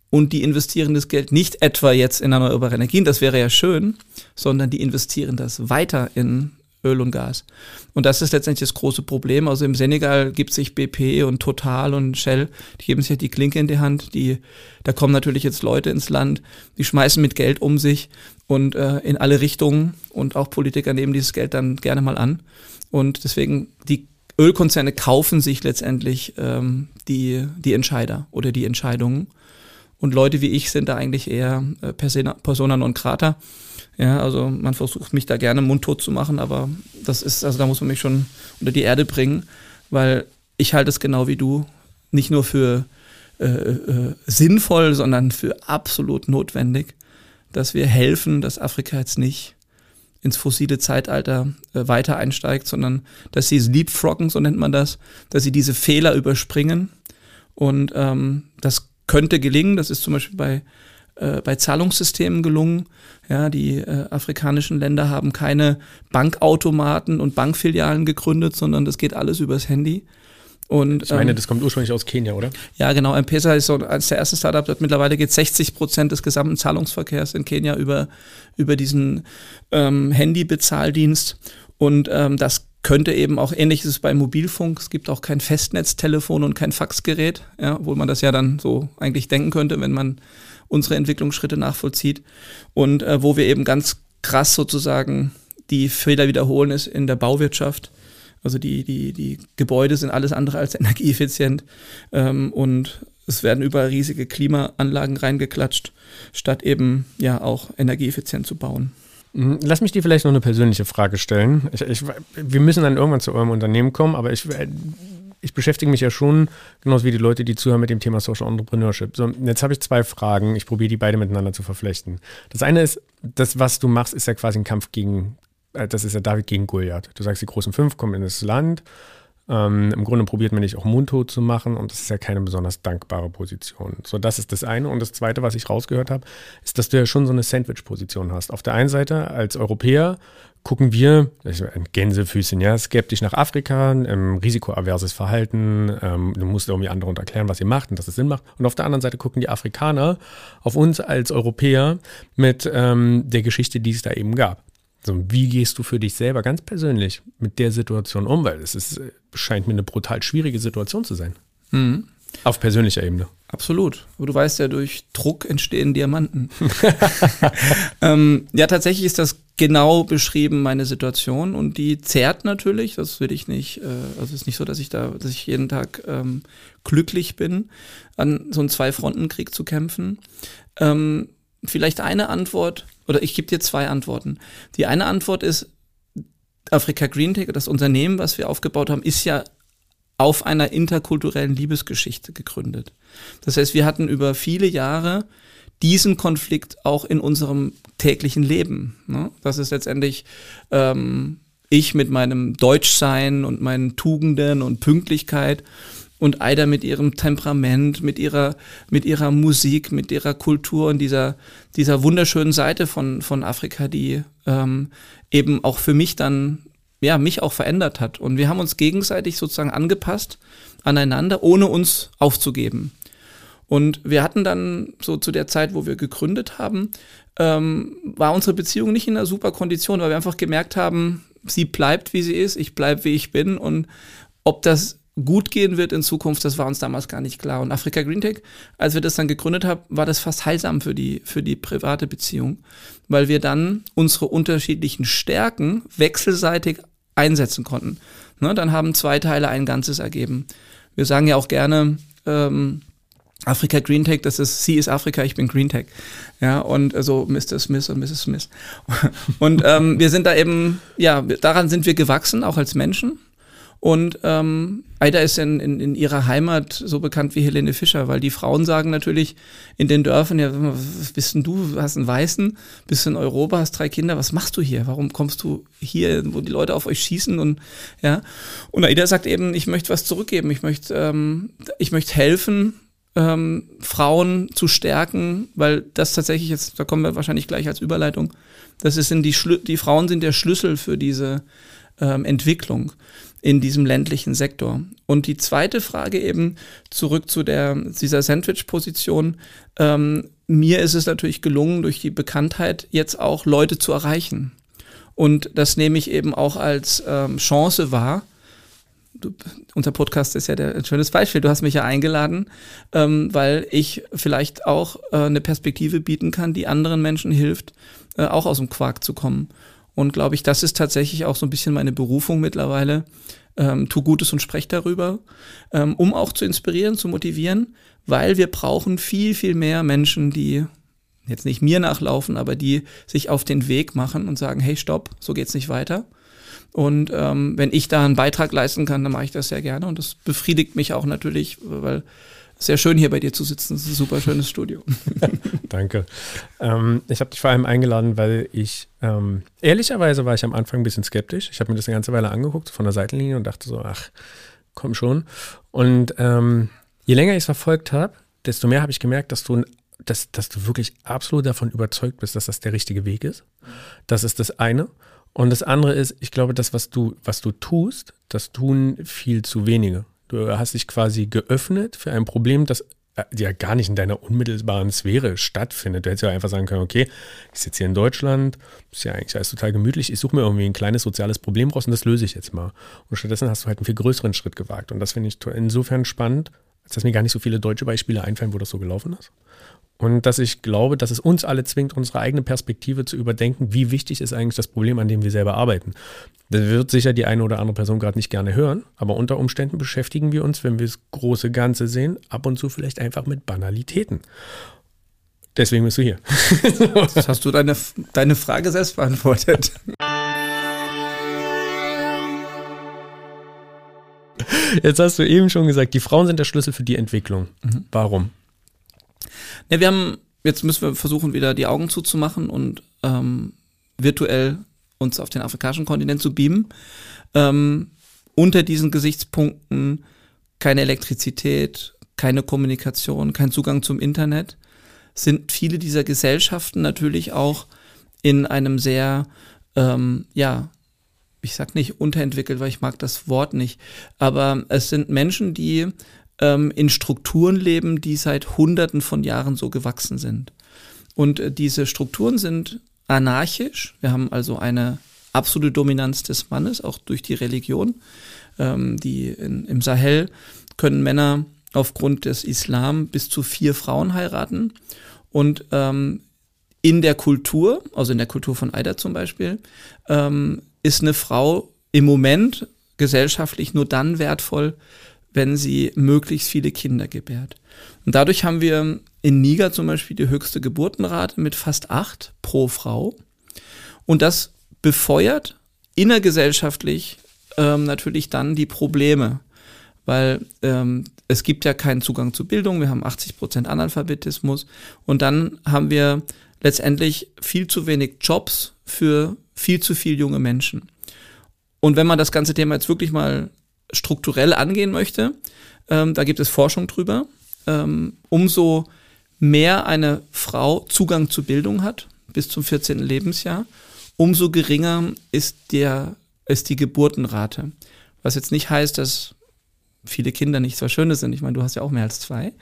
[SPEAKER 3] und die investieren das Geld nicht etwa jetzt in erneuerbare Energien, das wäre ja schön, sondern die investieren das weiter in Öl und Gas. Und das ist letztendlich das große Problem. Also im Senegal gibt sich BP und Total und Shell, die geben sich ja die Klinke in die Hand. Die, da kommen natürlich jetzt Leute ins Land, die schmeißen mit Geld um sich und äh, in alle Richtungen und auch Politiker nehmen dieses Geld dann gerne mal an. Und deswegen, die Ölkonzerne kaufen sich letztendlich ähm, die, die Entscheider oder die Entscheidungen. Und Leute wie ich sind da eigentlich eher äh, persona, persona non grata. Ja, also man versucht mich da gerne mundtot zu machen, aber das ist, also da muss man mich schon unter die Erde bringen, weil ich halte es genau wie du nicht nur für äh, äh, sinnvoll, sondern für absolut notwendig, dass wir helfen, dass Afrika jetzt nicht ins fossile Zeitalter äh, weiter einsteigt, sondern dass sie es leapfroggen, so nennt man das, dass sie diese Fehler überspringen. Und ähm, das könnte gelingen. Das ist zum Beispiel bei äh, bei Zahlungssystemen gelungen. Ja, die äh, afrikanischen Länder haben keine Bankautomaten und Bankfilialen gegründet, sondern das geht alles übers Handy.
[SPEAKER 2] Und, ich meine, ähm, das kommt ursprünglich aus Kenia, oder?
[SPEAKER 3] Ja, genau. M-Pesa ist so eines der ersten Startups. Mittlerweile geht 60 Prozent des gesamten Zahlungsverkehrs in Kenia über, über diesen ähm, Handybezahldienst. Und ähm, das könnte eben auch ähnliches bei Mobilfunk. Es gibt auch kein Festnetztelefon und kein Faxgerät, ja, obwohl man das ja dann so eigentlich denken könnte, wenn man unsere Entwicklungsschritte nachvollzieht. Und äh, wo wir eben ganz krass sozusagen die Fehler wiederholen, ist in der Bauwirtschaft. Also die, die, die Gebäude sind alles andere als (laughs) energieeffizient ähm, und es werden überall riesige Klimaanlagen reingeklatscht, statt eben ja auch energieeffizient zu bauen.
[SPEAKER 2] Mhm. Lass mich dir vielleicht noch eine persönliche Frage stellen. Ich, ich, wir müssen dann irgendwann zu eurem Unternehmen kommen, aber ich, ich beschäftige mich ja schon, genauso wie die Leute, die zuhören mit dem Thema Social Entrepreneurship. So, jetzt habe ich zwei Fragen. Ich probiere die beide miteinander zu verflechten. Das eine ist, das, was du machst, ist ja quasi ein Kampf gegen, äh, das ist ja David gegen Goliath. Du sagst, die großen fünf kommen in das Land ähm, Im Grunde probiert man dich auch mundtot zu machen und das ist ja keine besonders dankbare Position. So, das ist das eine. Und das zweite, was ich rausgehört habe, ist, dass du ja schon so eine Sandwich-Position hast. Auf der einen Seite als Europäer gucken wir, Gänsefüßchen, ja, skeptisch nach Afrika, ähm, risikoaverses Verhalten, ähm, du musst irgendwie anderen erklären, was ihr macht und dass es Sinn macht. Und auf der anderen Seite gucken die Afrikaner auf uns als Europäer mit ähm, der Geschichte, die es da eben gab. So, wie gehst du für dich selber ganz persönlich mit der Situation um? Weil es ist, scheint mir eine brutal schwierige Situation zu sein. Mhm. Auf persönlicher Ebene.
[SPEAKER 3] Absolut. Aber du weißt ja, durch Druck entstehen Diamanten. (laughs) ähm, ja, tatsächlich ist das genau beschrieben, meine Situation. Und die zehrt natürlich. Das will ich nicht. Äh, also es ist nicht so, dass ich da, dass ich jeden Tag ähm, glücklich bin, an so einem Zwei-Fronten-Krieg zu kämpfen. Ähm, vielleicht eine Antwort oder ich gebe dir zwei Antworten. Die eine Antwort ist, Afrika Green Tech, das Unternehmen, was wir aufgebaut haben, ist ja auf einer interkulturellen Liebesgeschichte gegründet. Das heißt, wir hatten über viele Jahre diesen Konflikt auch in unserem täglichen Leben. Ne? Das ist letztendlich ähm, ich mit meinem Deutschsein und meinen Tugenden und Pünktlichkeit und Aida mit ihrem Temperament, mit ihrer, mit ihrer Musik, mit ihrer Kultur und dieser, dieser wunderschönen Seite von, von Afrika, die ähm, eben auch für mich dann, ja, mich auch verändert hat. Und wir haben uns gegenseitig sozusagen angepasst aneinander, ohne uns aufzugeben. Und wir hatten dann so zu der Zeit, wo wir gegründet haben, ähm, war unsere Beziehung nicht in einer super Kondition, weil wir einfach gemerkt haben, sie bleibt, wie sie ist, ich bleibe, wie ich bin. Und ob das gut gehen wird in Zukunft, das war uns damals gar nicht klar. Und Afrika Green Tech, als wir das dann gegründet haben, war das fast heilsam für die, für die private Beziehung, weil wir dann unsere unterschiedlichen Stärken wechselseitig einsetzen konnten. Ne, dann haben zwei Teile ein Ganzes ergeben. Wir sagen ja auch gerne, ähm, Afrika Green Tech, das ist, sie ist Afrika, ich bin Green Tech. Ja, und so Mr. Smith und Mrs. Smith. (laughs) Und ähm, wir sind da eben, ja, daran sind wir gewachsen, auch als Menschen. Und ähm, Aida ist in, in, in ihrer Heimat so bekannt wie Helene Fischer, weil die Frauen sagen natürlich in den Dörfern, ja, was bist denn du, hast einen Weißen, bist in Europa, hast drei Kinder, was machst du hier? Warum kommst du hier, wo die Leute auf euch schießen und ja? Und Aida sagt eben, ich möchte was zurückgeben, ich möchte, ähm, ich möchte helfen, ähm, Frauen zu stärken, weil das tatsächlich jetzt, da kommen wir wahrscheinlich gleich als Überleitung, das ist in die, Schlü die Frauen sind der Schlüssel für diese ähm, Entwicklung in diesem ländlichen Sektor. Und die zweite Frage eben zurück zu der, dieser Sandwich-Position. Ähm, mir ist es natürlich gelungen, durch die Bekanntheit jetzt auch Leute zu erreichen. Und das nehme ich eben auch als ähm, Chance wahr. Du, unser Podcast ist ja der, ein schönes Beispiel. Du hast mich ja eingeladen, ähm, weil ich vielleicht auch äh, eine Perspektive bieten kann, die anderen Menschen hilft, äh, auch aus dem Quark zu kommen. Und glaube ich, das ist tatsächlich auch so ein bisschen meine Berufung mittlerweile. Ähm, tu Gutes und sprech darüber, ähm, um auch zu inspirieren, zu motivieren, weil wir brauchen viel, viel mehr Menschen, die jetzt nicht mir nachlaufen, aber die sich auf den Weg machen und sagen, hey, stopp, so geht's nicht weiter. Und ähm, wenn ich da einen Beitrag leisten kann, dann mache ich das sehr gerne. Und das befriedigt mich auch natürlich, weil sehr schön hier bei dir zu sitzen. Das ist ein super schönes Studio. (laughs)
[SPEAKER 2] Danke. Ähm, ich habe dich vor allem eingeladen, weil ich ähm, ehrlicherweise war ich am Anfang ein bisschen skeptisch. Ich habe mir das eine ganze Weile angeguckt von der Seitenlinie und dachte so, ach, komm schon. Und ähm, je länger ich es verfolgt habe, desto mehr habe ich gemerkt, dass du dass, dass du wirklich absolut davon überzeugt bist, dass das der richtige Weg ist. Das ist das eine. Und das andere ist, ich glaube, das, was du, was du tust, das tun viel zu wenige. Du hast dich quasi geöffnet für ein Problem, das äh, ja gar nicht in deiner unmittelbaren Sphäre stattfindet. Du hättest ja einfach sagen können, okay, ich sitze hier in Deutschland, ist ja eigentlich alles total gemütlich, ich suche mir irgendwie ein kleines soziales Problem raus und das löse ich jetzt mal. Und stattdessen hast du halt einen viel größeren Schritt gewagt. Und das finde ich insofern spannend, dass mir gar nicht so viele deutsche Beispiele einfallen, wo das so gelaufen ist. Und dass ich glaube, dass es uns alle zwingt, unsere eigene Perspektive zu überdenken, wie wichtig ist eigentlich das Problem, an dem wir selber arbeiten. Das wird sicher die eine oder andere Person gerade nicht gerne hören, aber unter Umständen beschäftigen wir uns, wenn wir das große Ganze sehen, ab und zu vielleicht einfach mit Banalitäten. Deswegen bist du hier. (laughs)
[SPEAKER 3] Jetzt hast du deine, deine Frage selbst beantwortet.
[SPEAKER 2] Jetzt hast du eben schon gesagt, die Frauen sind der Schlüssel für die Entwicklung. Mhm. Warum?
[SPEAKER 3] Ja, wir haben, jetzt müssen wir versuchen, wieder die Augen zuzumachen und ähm, virtuell uns auf den afrikanischen Kontinent zu beamen. Ähm, unter diesen Gesichtspunkten keine Elektrizität, keine Kommunikation, kein Zugang zum Internet, sind viele dieser Gesellschaften natürlich auch in einem sehr, ähm, ja, ich sag nicht unterentwickelt, weil ich mag das Wort nicht, aber es sind Menschen, die ähm, in Strukturen leben, die seit Hunderten von Jahren so gewachsen sind. Und äh, diese Strukturen sind anarchisch. Wir haben also eine absolute Dominanz des Mannes, auch durch die Religion. Ähm, die in, Im Sahel können Männer aufgrund des Islam bis zu vier Frauen heiraten. Und ähm, in der Kultur, also in der Kultur von Aida zum Beispiel, ähm, ist eine Frau im Moment gesellschaftlich nur dann wertvoll, wenn sie möglichst viele Kinder gebärt. Und dadurch haben wir in Niger zum Beispiel die höchste Geburtenrate mit fast acht pro Frau. Und das befeuert innergesellschaftlich ähm, natürlich dann die Probleme, weil ähm, es gibt ja keinen Zugang zu Bildung, wir haben 80 Prozent Analphabetismus und dann haben wir letztendlich viel zu wenig Jobs für viel zu viel junge Menschen. Und wenn man das ganze Thema jetzt wirklich mal strukturell angehen möchte, ähm, da gibt es Forschung drüber, ähm, umso mehr eine Frau Zugang zu Bildung hat, bis zum 14. Lebensjahr, umso geringer ist, der, ist die Geburtenrate. Was jetzt nicht heißt, dass viele Kinder nicht so Schönes sind. Ich meine, du hast ja auch mehr als zwei.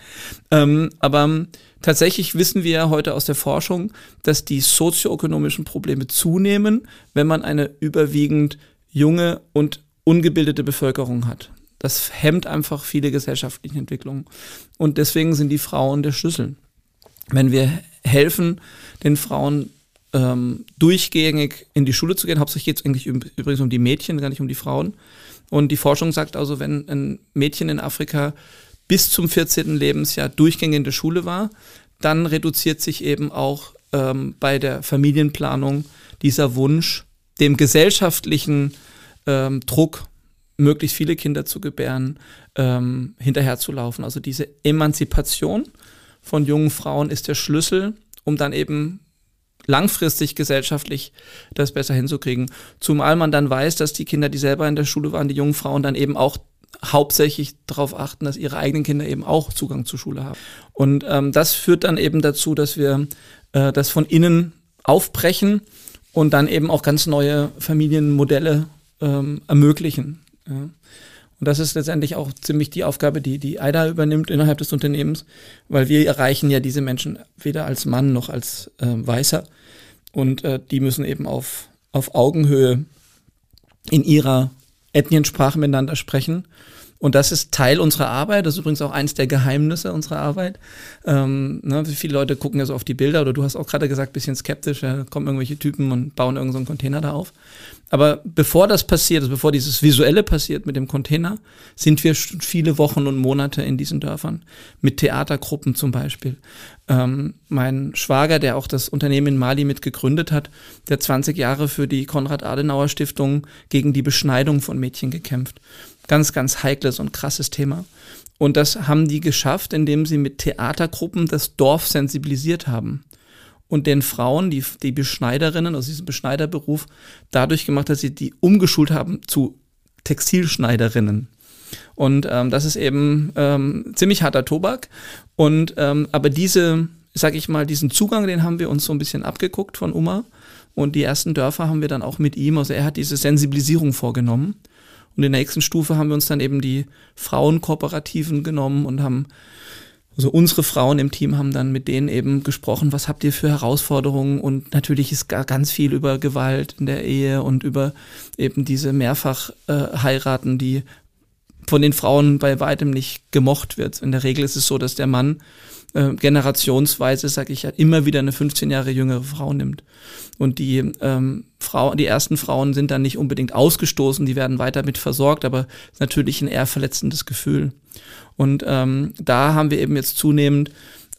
[SPEAKER 3] Ähm, aber tatsächlich wissen wir heute aus der Forschung, dass die sozioökonomischen Probleme zunehmen, wenn man eine überwiegend junge und ungebildete Bevölkerung hat. Das hemmt einfach viele gesellschaftliche Entwicklungen. Und deswegen sind die Frauen der Schlüssel. Wenn wir helfen, den Frauen ähm, durchgängig in die Schule zu gehen, hauptsächlich geht es eigentlich übrigens um die Mädchen, gar nicht um die Frauen. Und die Forschung sagt also, wenn ein Mädchen in Afrika bis zum 14. Lebensjahr durchgängig in der Schule war, dann reduziert sich eben auch ähm, bei der Familienplanung dieser Wunsch, dem gesellschaftlichen ähm, Druck, möglichst viele Kinder zu gebären, ähm, hinterherzulaufen. Also diese Emanzipation von jungen Frauen ist der Schlüssel, um dann eben langfristig gesellschaftlich das besser hinzukriegen. Zumal man dann weiß, dass die Kinder, die selber in der Schule waren, die jungen Frauen dann eben auch hauptsächlich darauf achten, dass ihre eigenen Kinder eben auch Zugang zur Schule haben. Und ähm, das führt dann eben dazu, dass wir äh, das von innen aufbrechen und dann eben auch ganz neue Familienmodelle ähm, ermöglichen. Ja. Und das ist letztendlich auch ziemlich die Aufgabe, die die AIDA übernimmt innerhalb des Unternehmens, weil wir erreichen ja diese Menschen weder als Mann noch als äh, Weißer. Und äh, die müssen eben auf, auf Augenhöhe in ihrer Ethniensprache miteinander sprechen und das ist Teil unserer Arbeit. Das ist übrigens auch eins der Geheimnisse unserer Arbeit. Ähm, ne, viele Leute gucken ja so auf die Bilder oder du hast auch gerade gesagt, bisschen skeptisch, ja, kommen irgendwelche Typen und bauen irgendeinen so Container da auf. Aber bevor das passiert, also bevor dieses Visuelle passiert mit dem Container, sind wir viele Wochen und Monate in diesen Dörfern. Mit Theatergruppen zum Beispiel. Ähm, mein Schwager, der auch das Unternehmen in Mali mit gegründet hat, der 20 Jahre für die Konrad-Adenauer-Stiftung gegen die Beschneidung von Mädchen gekämpft. Ganz, ganz heikles und krasses Thema. Und das haben die geschafft, indem sie mit Theatergruppen das Dorf sensibilisiert haben. Und den Frauen, die, die Beschneiderinnen aus diesem Beschneiderberuf, dadurch gemacht, dass sie die umgeschult haben zu Textilschneiderinnen. Und ähm, das ist eben ähm, ziemlich harter Tobak. Und ähm, aber diese, sag ich mal, diesen Zugang, den haben wir uns so ein bisschen abgeguckt von Uma. Und die ersten Dörfer haben wir dann auch mit ihm, also er hat diese Sensibilisierung vorgenommen. Und in der nächsten Stufe haben wir uns dann eben die Frauenkooperativen genommen und haben, also unsere Frauen im Team haben dann mit denen eben gesprochen, was habt ihr für Herausforderungen? Und natürlich ist ganz viel über Gewalt in der Ehe und über eben diese Mehrfachheiraten, äh, die von den Frauen bei weitem nicht gemocht wird. In der Regel ist es so, dass der Mann äh, generationsweise, sage ich ja, immer wieder eine 15 Jahre jüngere Frau nimmt. Und die ähm, Frau, die ersten Frauen sind dann nicht unbedingt ausgestoßen, die werden weiter mit versorgt, aber natürlich ein eher verletzendes Gefühl. Und ähm, da haben wir eben jetzt zunehmend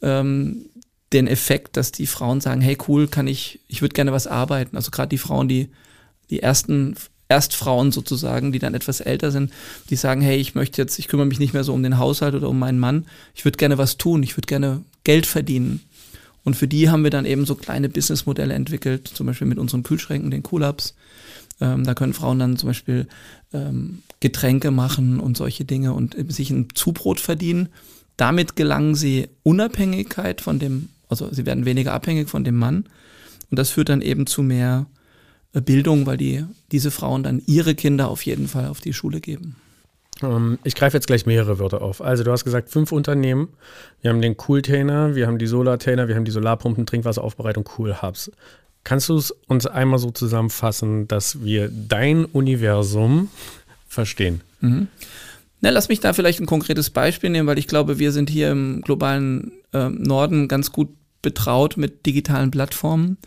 [SPEAKER 3] ähm, den Effekt, dass die Frauen sagen, hey cool, kann ich, ich würde gerne was arbeiten. Also gerade die Frauen, die die ersten Erstfrauen sozusagen, die dann etwas älter sind, die sagen, hey, ich möchte jetzt, ich kümmere mich nicht mehr so um den Haushalt oder um meinen Mann, ich würde gerne was tun, ich würde gerne Geld verdienen. Und für die haben wir dann eben so kleine Businessmodelle entwickelt, zum Beispiel mit unseren Kühlschränken, den Cool-Ups. Ähm, da können Frauen dann zum Beispiel ähm, Getränke machen und solche Dinge und sich ein Zubrot verdienen. Damit gelangen sie Unabhängigkeit von dem, also sie werden weniger abhängig von dem Mann. Und das führt dann eben zu mehr äh, Bildung, weil die, diese Frauen dann ihre Kinder auf jeden Fall auf die Schule geben.
[SPEAKER 2] Ähm, ich greife jetzt gleich mehrere Wörter auf. Also du hast gesagt, fünf Unternehmen. Wir haben den Cool-Tainer, wir haben die Solar-Tainer, wir haben die Solarpumpen, Trinkwasseraufbereitung, Cool-Hubs. Kannst du es uns einmal so zusammenfassen, dass wir dein Universum verstehen? Mhm.
[SPEAKER 3] Na, lass mich da vielleicht ein konkretes Beispiel nehmen, weil ich glaube, wir sind hier im globalen äh, Norden ganz gut betraut mit digitalen Plattformen.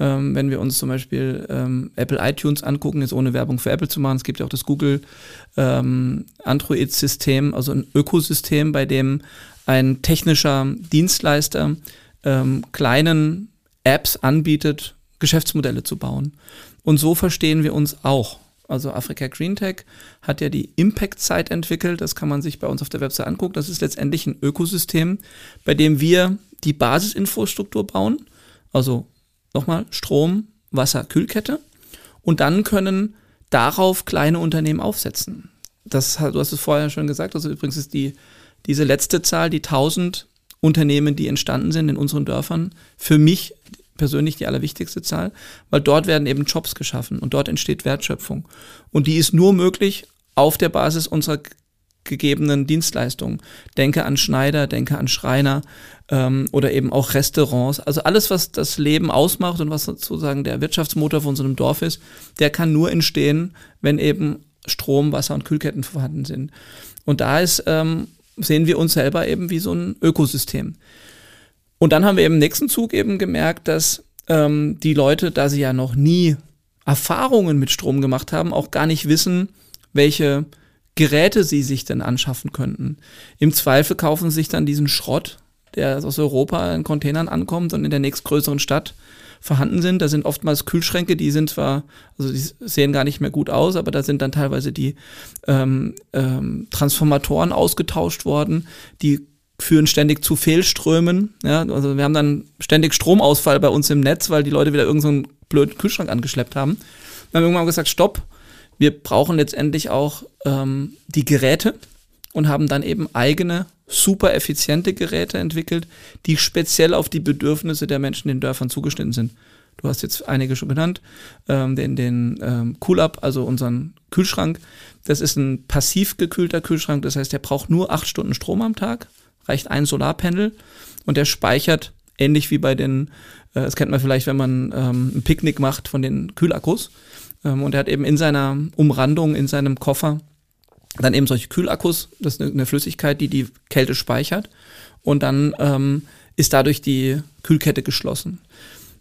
[SPEAKER 3] Ähm, wenn wir uns zum Beispiel ähm, Apple iTunes angucken, jetzt ohne Werbung für Apple zu machen, es gibt ja auch das Google ähm, Android-System, also ein Ökosystem, bei dem ein technischer Dienstleister ähm, kleinen Apps anbietet, Geschäftsmodelle zu bauen. Und so verstehen wir uns auch. Also Africa Green Tech hat ja die Impact-Zeit entwickelt. Das kann man sich bei uns auf der Website angucken. Das ist letztendlich ein Ökosystem, bei dem wir die Basisinfrastruktur bauen. Also nochmal Strom, Wasser, Kühlkette. Und dann können darauf kleine Unternehmen aufsetzen. Das, du hast es vorher schon gesagt. Also übrigens ist die, diese letzte Zahl, die 1000 Unternehmen, die entstanden sind in unseren Dörfern, für mich persönlich die allerwichtigste Zahl, weil dort werden eben Jobs geschaffen und dort entsteht Wertschöpfung. Und die ist nur möglich auf der Basis unserer gegebenen Dienstleistungen. Denke an Schneider, denke an Schreiner ähm, oder eben auch Restaurants. Also alles, was das Leben ausmacht und was sozusagen der Wirtschaftsmotor von so einem Dorf ist, der kann nur entstehen, wenn eben Strom, Wasser und Kühlketten vorhanden sind. Und da ist, ähm, sehen wir uns selber eben wie so ein Ökosystem. Und dann haben wir im nächsten Zug eben gemerkt, dass ähm, die Leute, da sie ja noch nie Erfahrungen mit Strom gemacht haben, auch gar nicht wissen, welche Geräte sie sich denn anschaffen könnten. Im Zweifel kaufen sie sich dann diesen Schrott, der aus Europa in Containern ankommt und in der nächstgrößeren Stadt vorhanden sind. Da sind oftmals Kühlschränke, die sind zwar, also die sehen gar nicht mehr gut aus, aber da sind dann teilweise die ähm, ähm, Transformatoren ausgetauscht worden, die führen ständig zu Fehlströmen. Ja, also wir haben dann ständig Stromausfall bei uns im Netz, weil die Leute wieder irgendeinen so blöden Kühlschrank angeschleppt haben. Dann haben wir irgendwann gesagt, stopp, wir brauchen letztendlich auch ähm, die Geräte und haben dann eben eigene super effiziente Geräte entwickelt, die speziell auf die Bedürfnisse der Menschen in den Dörfern zugeschnitten sind. Du hast jetzt einige schon genannt, ähm, den, den ähm, Cool-Up, also unseren Kühlschrank. Das ist ein passiv gekühlter Kühlschrank, das heißt, der braucht nur acht Stunden Strom am Tag, reicht ein Solarpanel und der speichert ähnlich wie bei den, äh, das kennt man vielleicht, wenn man ähm, ein Picknick macht von den Kühlakkus. Ähm, und er hat eben in seiner Umrandung, in seinem Koffer, dann eben solche Kühlakkus, das ist eine, Flüssigkeit, die die Kälte speichert. Und dann ähm, ist dadurch die Kühlkette geschlossen.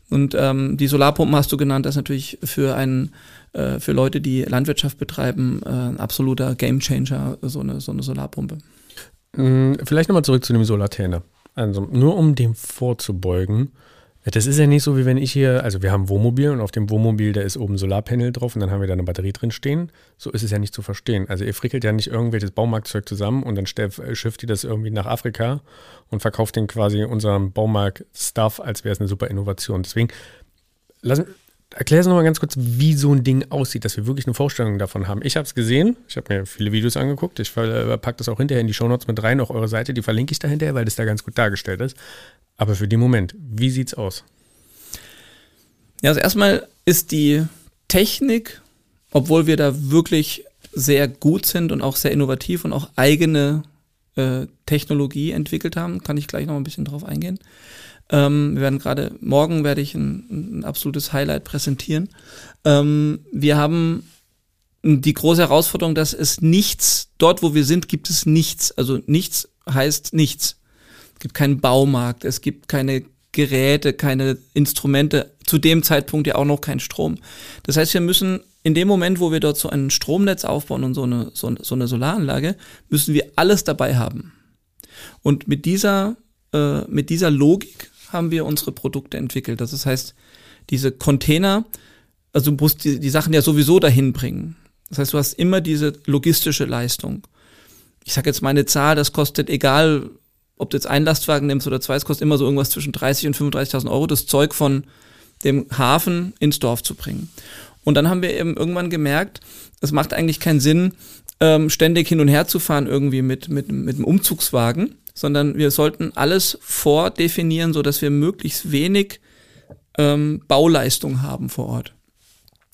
[SPEAKER 3] Und ähm, die Solarpumpen hast du genannt, das ist natürlich für einen äh, für Leute, die Landwirtschaft betreiben, äh, ein absoluter Gamechanger, so eine, so eine Solarpumpe.
[SPEAKER 2] Mm, vielleicht nochmal zurück zu dem Solartäner. Also nur um dem vorzubeugen, das ist ja nicht so, wie wenn ich hier, also wir haben Wohnmobil und auf dem Wohnmobil, da ist oben Solarpanel drauf und dann haben wir da eine Batterie drin stehen. So ist es ja nicht zu verstehen. Also ihr frickelt ja nicht irgendwelches Baumarktzeug zusammen und dann schifft ihr das irgendwie nach Afrika und verkauft den quasi unserem Baumarkt-Stuff, als wäre es eine super Innovation. Deswegen, lass, erklär es nochmal ganz kurz, wie so ein Ding aussieht, dass wir wirklich eine Vorstellung davon haben. Ich habe es gesehen, ich habe mir viele Videos angeguckt, ich packe das auch hinterher in die Shownotes mit rein, auf eure Seite, die verlinke ich da hinterher, weil das da ganz gut dargestellt ist. Aber für den Moment, wie sieht's aus?
[SPEAKER 3] Ja, also erstmal ist die Technik, obwohl wir da wirklich sehr gut sind und auch sehr innovativ und auch eigene äh, Technologie entwickelt haben, kann ich gleich noch ein bisschen drauf eingehen. Ähm, wir werden gerade, morgen werde ich ein, ein absolutes Highlight präsentieren. Ähm, wir haben die große Herausforderung, dass es nichts, dort wo wir sind, gibt es nichts. Also nichts heißt nichts. Es gibt keinen Baumarkt, es gibt keine Geräte, keine Instrumente, zu dem Zeitpunkt ja auch noch kein Strom. Das heißt, wir müssen in dem Moment, wo wir dort so ein Stromnetz aufbauen und so eine, so, so eine Solaranlage, müssen wir alles dabei haben. Und mit dieser, äh, mit dieser Logik haben wir unsere Produkte entwickelt. Das heißt, diese Container, also du musst die, die Sachen ja sowieso dahin bringen. Das heißt, du hast immer diese logistische Leistung. Ich sage jetzt meine Zahl, das kostet egal, ob du jetzt einen Lastwagen nimmst oder zwei, es kostet immer so irgendwas zwischen 30 und 35.000 Euro, das Zeug von dem Hafen ins Dorf zu bringen. Und dann haben wir eben irgendwann gemerkt, es macht eigentlich keinen Sinn, ähm, ständig hin und her zu fahren irgendwie mit, mit, mit einem Umzugswagen, sondern wir sollten alles vordefinieren, so dass wir möglichst wenig ähm, Bauleistung haben vor Ort.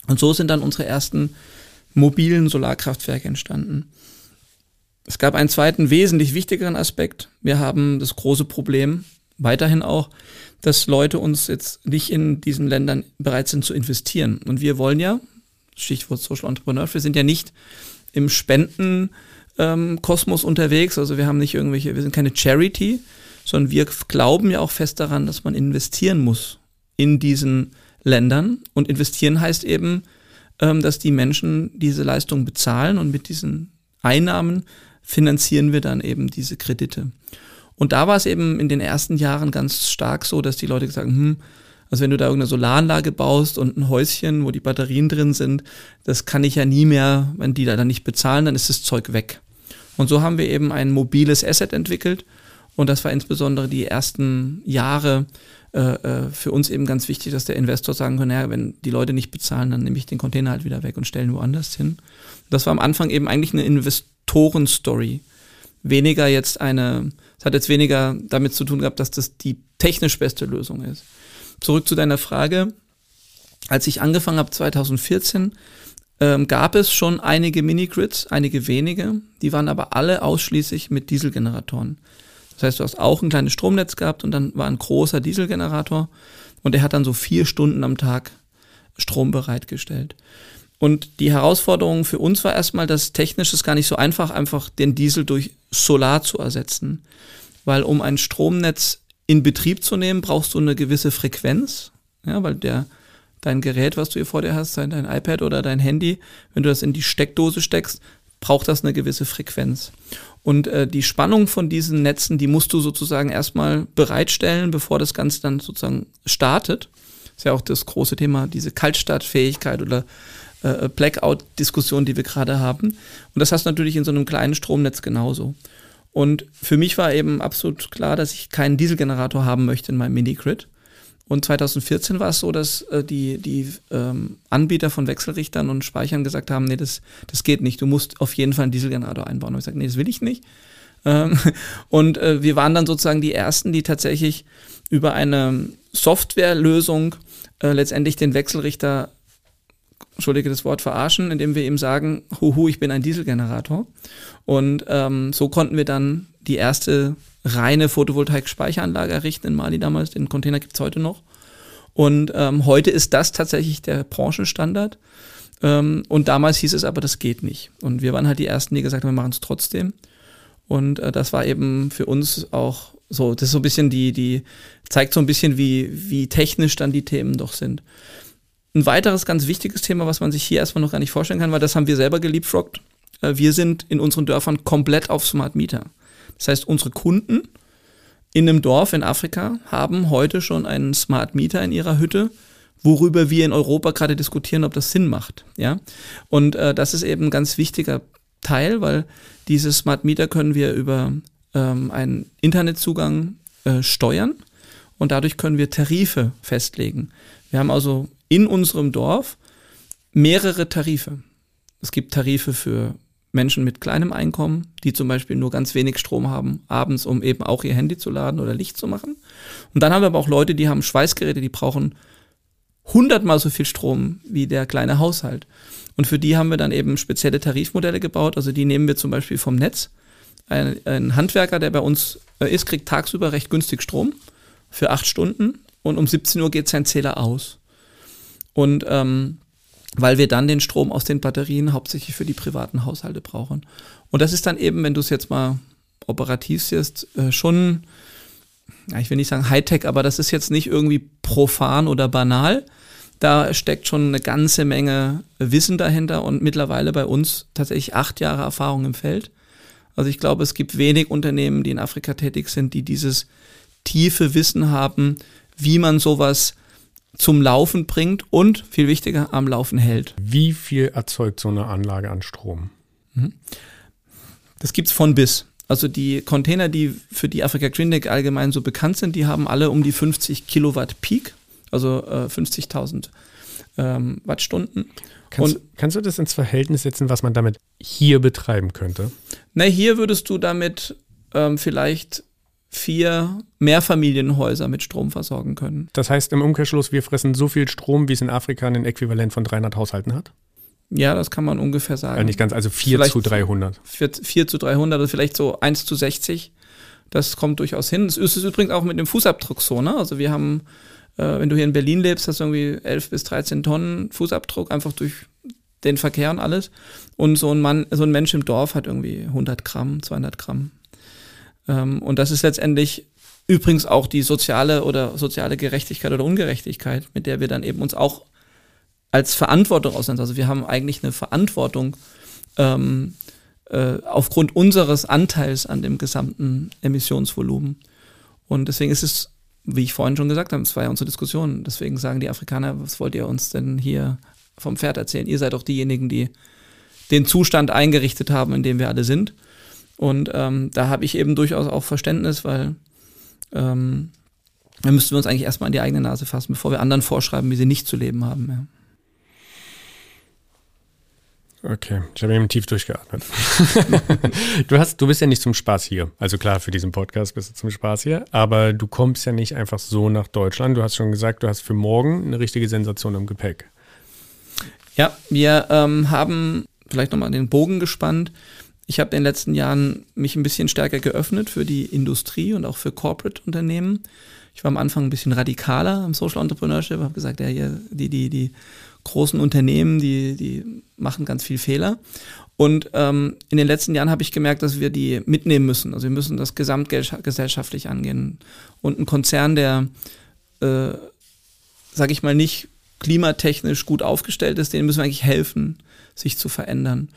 [SPEAKER 3] Und so sind dann unsere ersten mobilen Solarkraftwerke entstanden. Es gab einen zweiten wesentlich wichtigeren Aspekt. Wir haben das große Problem, weiterhin auch, dass Leute uns jetzt nicht in diesen Ländern bereit sind zu investieren. Und wir wollen ja, Stichwort Social Entrepreneur, wir sind ja nicht im Spenden ähm, unterwegs. Also wir haben nicht irgendwelche, wir sind keine Charity, sondern wir glauben ja auch fest daran, dass man investieren muss in diesen Ländern. Und investieren heißt eben, ähm, dass die Menschen diese Leistung bezahlen und mit diesen Einnahmen finanzieren wir dann eben diese Kredite. Und da war es eben in den ersten Jahren ganz stark so, dass die Leute gesagt haben, hm, also wenn du da irgendeine Solaranlage baust und ein Häuschen, wo die Batterien drin sind, das kann ich ja nie mehr, wenn die da dann nicht bezahlen, dann ist das Zeug weg. Und so haben wir eben ein mobiles Asset entwickelt. Und das war insbesondere die ersten Jahre äh, äh, für uns eben ganz wichtig, dass der Investor sagen kann, naja, wenn die Leute nicht bezahlen, dann nehme ich den Container halt wieder weg und stelle ihn woanders hin. Das war am Anfang eben eigentlich eine Investoren-Story. Weniger jetzt eine, es hat jetzt weniger damit zu tun gehabt, dass das die technisch beste Lösung ist zurück zu deiner Frage. Als ich angefangen habe 2014, ähm, gab es schon einige Mini-Grids, einige wenige, die waren aber alle ausschließlich mit Dieselgeneratoren. Das heißt, du hast auch ein kleines Stromnetz gehabt und dann war ein großer Dieselgenerator und der hat dann so vier Stunden am Tag Strom bereitgestellt. Und die Herausforderung für uns war erstmal, dass technisch ist gar nicht so einfach, einfach den Diesel durch Solar zu ersetzen. Weil um ein Stromnetz in Betrieb zu nehmen, brauchst du eine gewisse Frequenz, ja, weil der dein Gerät, was du hier vor dir hast, dein, dein iPad oder dein Handy, wenn du das in die Steckdose steckst, braucht das eine gewisse Frequenz. Und äh, die Spannung von diesen Netzen, die musst du sozusagen erstmal bereitstellen, bevor das Ganze dann sozusagen startet. Ist ja auch das große Thema, diese Kaltstartfähigkeit oder äh, Blackout-Diskussion, die wir gerade haben. Und das hast du natürlich in so einem kleinen Stromnetz genauso. Und für mich war eben absolut klar, dass ich keinen Dieselgenerator haben möchte in meinem Mini-Grid. Und 2014 war es so, dass äh, die, die ähm, Anbieter von Wechselrichtern und Speichern gesagt haben, nee, das, das geht nicht, du musst auf jeden Fall einen Dieselgenerator einbauen. Und ich gesagt, nee, das will ich nicht. Ähm, (laughs) und äh, wir waren dann sozusagen die Ersten, die tatsächlich über eine Softwarelösung äh, letztendlich den Wechselrichter entschuldige das Wort, verarschen, indem wir ihm sagen, huhu, ich bin ein Dieselgenerator. Und ähm, so konnten wir dann die erste reine Photovoltaik-Speicheranlage errichten in Mali damals. Den Container gibt's heute noch. Und ähm, heute ist das tatsächlich der Branchenstandard. Ähm, und damals hieß es aber, das geht nicht. Und wir waren halt die Ersten, die gesagt haben, wir machen es trotzdem. Und äh, das war eben für uns auch so, das ist so ein bisschen die, die, zeigt so ein bisschen, wie, wie technisch dann die Themen doch sind. Ein weiteres ganz wichtiges Thema, was man sich hier erstmal noch gar nicht vorstellen kann, weil das haben wir selber geliebfroggt. Äh, wir sind in unseren Dörfern komplett auf Smart Meter. Das heißt, unsere Kunden in einem Dorf in Afrika haben heute schon einen Smart Meter in ihrer Hütte, worüber wir in Europa gerade diskutieren, ob das Sinn macht. Ja, und äh, das ist eben ein ganz wichtiger Teil, weil diese Smart Meter können wir über ähm, einen Internetzugang äh, steuern und dadurch können wir Tarife festlegen. Wir haben also in unserem Dorf mehrere Tarife. Es gibt Tarife für Menschen mit kleinem Einkommen, die zum Beispiel nur ganz wenig Strom haben, abends, um eben auch ihr Handy zu laden oder Licht zu machen. Und dann haben wir aber auch Leute, die haben Schweißgeräte, die brauchen hundertmal so viel Strom wie der kleine Haushalt. Und für die haben wir dann eben spezielle Tarifmodelle gebaut. Also die nehmen wir zum Beispiel vom Netz. Ein, ein Handwerker, der bei uns äh, ist, kriegt tagsüber recht günstig Strom für acht Stunden und um 17 Uhr geht sein Zähler aus. Und ähm, weil wir dann den Strom aus den Batterien hauptsächlich für die privaten Haushalte brauchen. Und das ist dann eben, wenn du es jetzt mal operativ siehst, äh, schon, ja, ich will nicht sagen Hightech, aber das ist jetzt nicht irgendwie profan oder banal. Da steckt schon eine ganze Menge Wissen dahinter und mittlerweile bei uns tatsächlich acht Jahre Erfahrung im Feld. Also ich glaube, es gibt wenig Unternehmen, die in Afrika tätig sind, die dieses tiefe Wissen haben, wie man sowas zum Laufen bringt und, viel wichtiger, am Laufen hält.
[SPEAKER 2] Wie viel erzeugt so eine Anlage an Strom? Mhm.
[SPEAKER 3] Das gibt's von bis. Also die Container, die für die Afrika Green Deck allgemein so bekannt sind, die haben alle um die 50 Kilowatt Peak, also äh, 50.000 ähm, Wattstunden.
[SPEAKER 2] Kannst, kannst, du das ins Verhältnis setzen, was man damit hier betreiben könnte?
[SPEAKER 3] Na, hier würdest du damit ähm, vielleicht vier Mehrfamilienhäuser mit Strom versorgen können.
[SPEAKER 2] Das heißt im Umkehrschluss, wir fressen so viel Strom, wie es in Afrika ein Äquivalent von 300 Haushalten hat?
[SPEAKER 3] Ja, das kann man ungefähr sagen.
[SPEAKER 2] Ja, nicht ganz, also 4 vielleicht zu 300.
[SPEAKER 3] 4, 4 zu 300 oder vielleicht so 1 zu 60. Das kommt durchaus hin. Das ist übrigens auch mit dem Fußabdruck so. Ne? Also wir haben, äh, wenn du hier in Berlin lebst, hast du irgendwie 11 bis 13 Tonnen Fußabdruck, einfach durch den Verkehr und alles. Und so ein Mann, so ein Mensch im Dorf hat irgendwie 100 Gramm, 200 Gramm. Ähm, und das ist letztendlich übrigens auch die soziale oder soziale Gerechtigkeit oder Ungerechtigkeit, mit der wir dann eben uns auch als Verantwortung aussetzen. Also wir haben eigentlich eine Verantwortung ähm, äh, aufgrund unseres Anteils an dem gesamten Emissionsvolumen. Und deswegen ist es, wie ich vorhin schon gesagt habe, es war ja unsere Diskussion, deswegen sagen die Afrikaner, was wollt ihr uns denn hier vom Pferd erzählen? Ihr seid doch diejenigen, die den Zustand eingerichtet haben, in dem wir alle sind. Und ähm, da habe ich eben durchaus auch Verständnis, weil ähm, dann müssten wir uns eigentlich erstmal an die eigene Nase fassen, bevor wir anderen vorschreiben, wie sie nicht zu leben haben. Ja.
[SPEAKER 2] Okay, ich habe eben tief durchgeatmet. (laughs) du, hast, du bist ja nicht zum Spaß hier. Also klar, für diesen Podcast bist du zum Spaß hier, aber du kommst ja nicht einfach so nach Deutschland. Du hast schon gesagt, du hast für morgen eine richtige Sensation im Gepäck.
[SPEAKER 3] Ja, wir ähm, haben vielleicht nochmal den Bogen gespannt ich habe in den letzten Jahren mich ein bisschen stärker geöffnet für die Industrie und auch für Corporate-Unternehmen. Ich war am Anfang ein bisschen radikaler im Social Entrepreneurship, habe gesagt, ja, hier, die, die, die großen Unternehmen, die, die machen ganz viel Fehler. Und ähm, in den letzten Jahren habe ich gemerkt, dass wir die mitnehmen müssen. Also wir müssen das gesamtgesellschaftlich angehen. Und ein Konzern, der, äh, sage ich mal, nicht klimatechnisch gut aufgestellt ist, denen müssen wir eigentlich helfen, sich zu verändern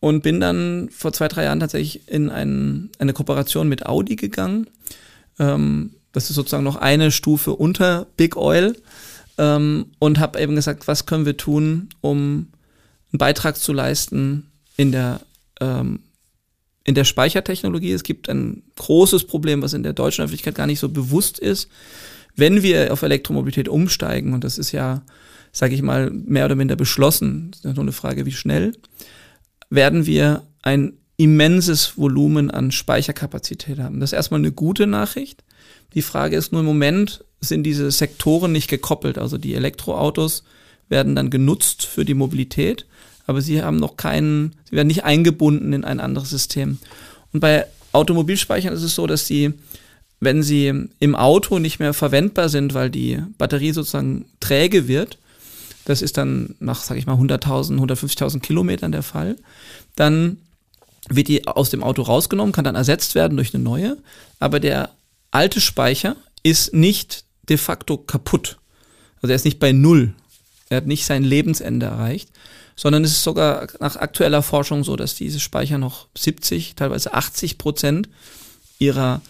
[SPEAKER 3] und bin dann vor zwei, drei Jahren tatsächlich in ein, eine Kooperation mit Audi gegangen. Ähm, das ist sozusagen noch eine Stufe unter Big Oil ähm, und habe eben gesagt, was können wir tun, um einen Beitrag zu leisten in der ähm, in der Speichertechnologie. Es gibt ein großes Problem, was in der deutschen Öffentlichkeit gar nicht so bewusst ist. Wenn wir auf Elektromobilität umsteigen, und das ist ja, sage ich mal, mehr oder minder beschlossen, ist nur eine Frage, wie schnell, werden wir ein immenses Volumen an Speicherkapazität haben. Das ist erstmal eine gute Nachricht. Die Frage ist nur im Moment sind diese Sektoren nicht gekoppelt. Also die Elektroautos werden dann genutzt für die Mobilität, aber sie haben noch keinen, sie werden nicht eingebunden in ein anderes System. Und bei Automobilspeichern ist es so, dass sie, wenn sie im Auto nicht mehr verwendbar sind, weil die Batterie sozusagen träge wird, das ist dann nach, sage ich mal, 100.000, 150.000 Kilometern der Fall. Dann wird die aus dem Auto rausgenommen, kann dann ersetzt werden durch eine neue. Aber der alte Speicher ist nicht de facto kaputt. Also er ist nicht bei Null. Er hat nicht sein Lebensende erreicht, sondern es ist sogar nach aktueller Forschung so, dass diese Speicher noch 70, teilweise 80 Prozent ihrer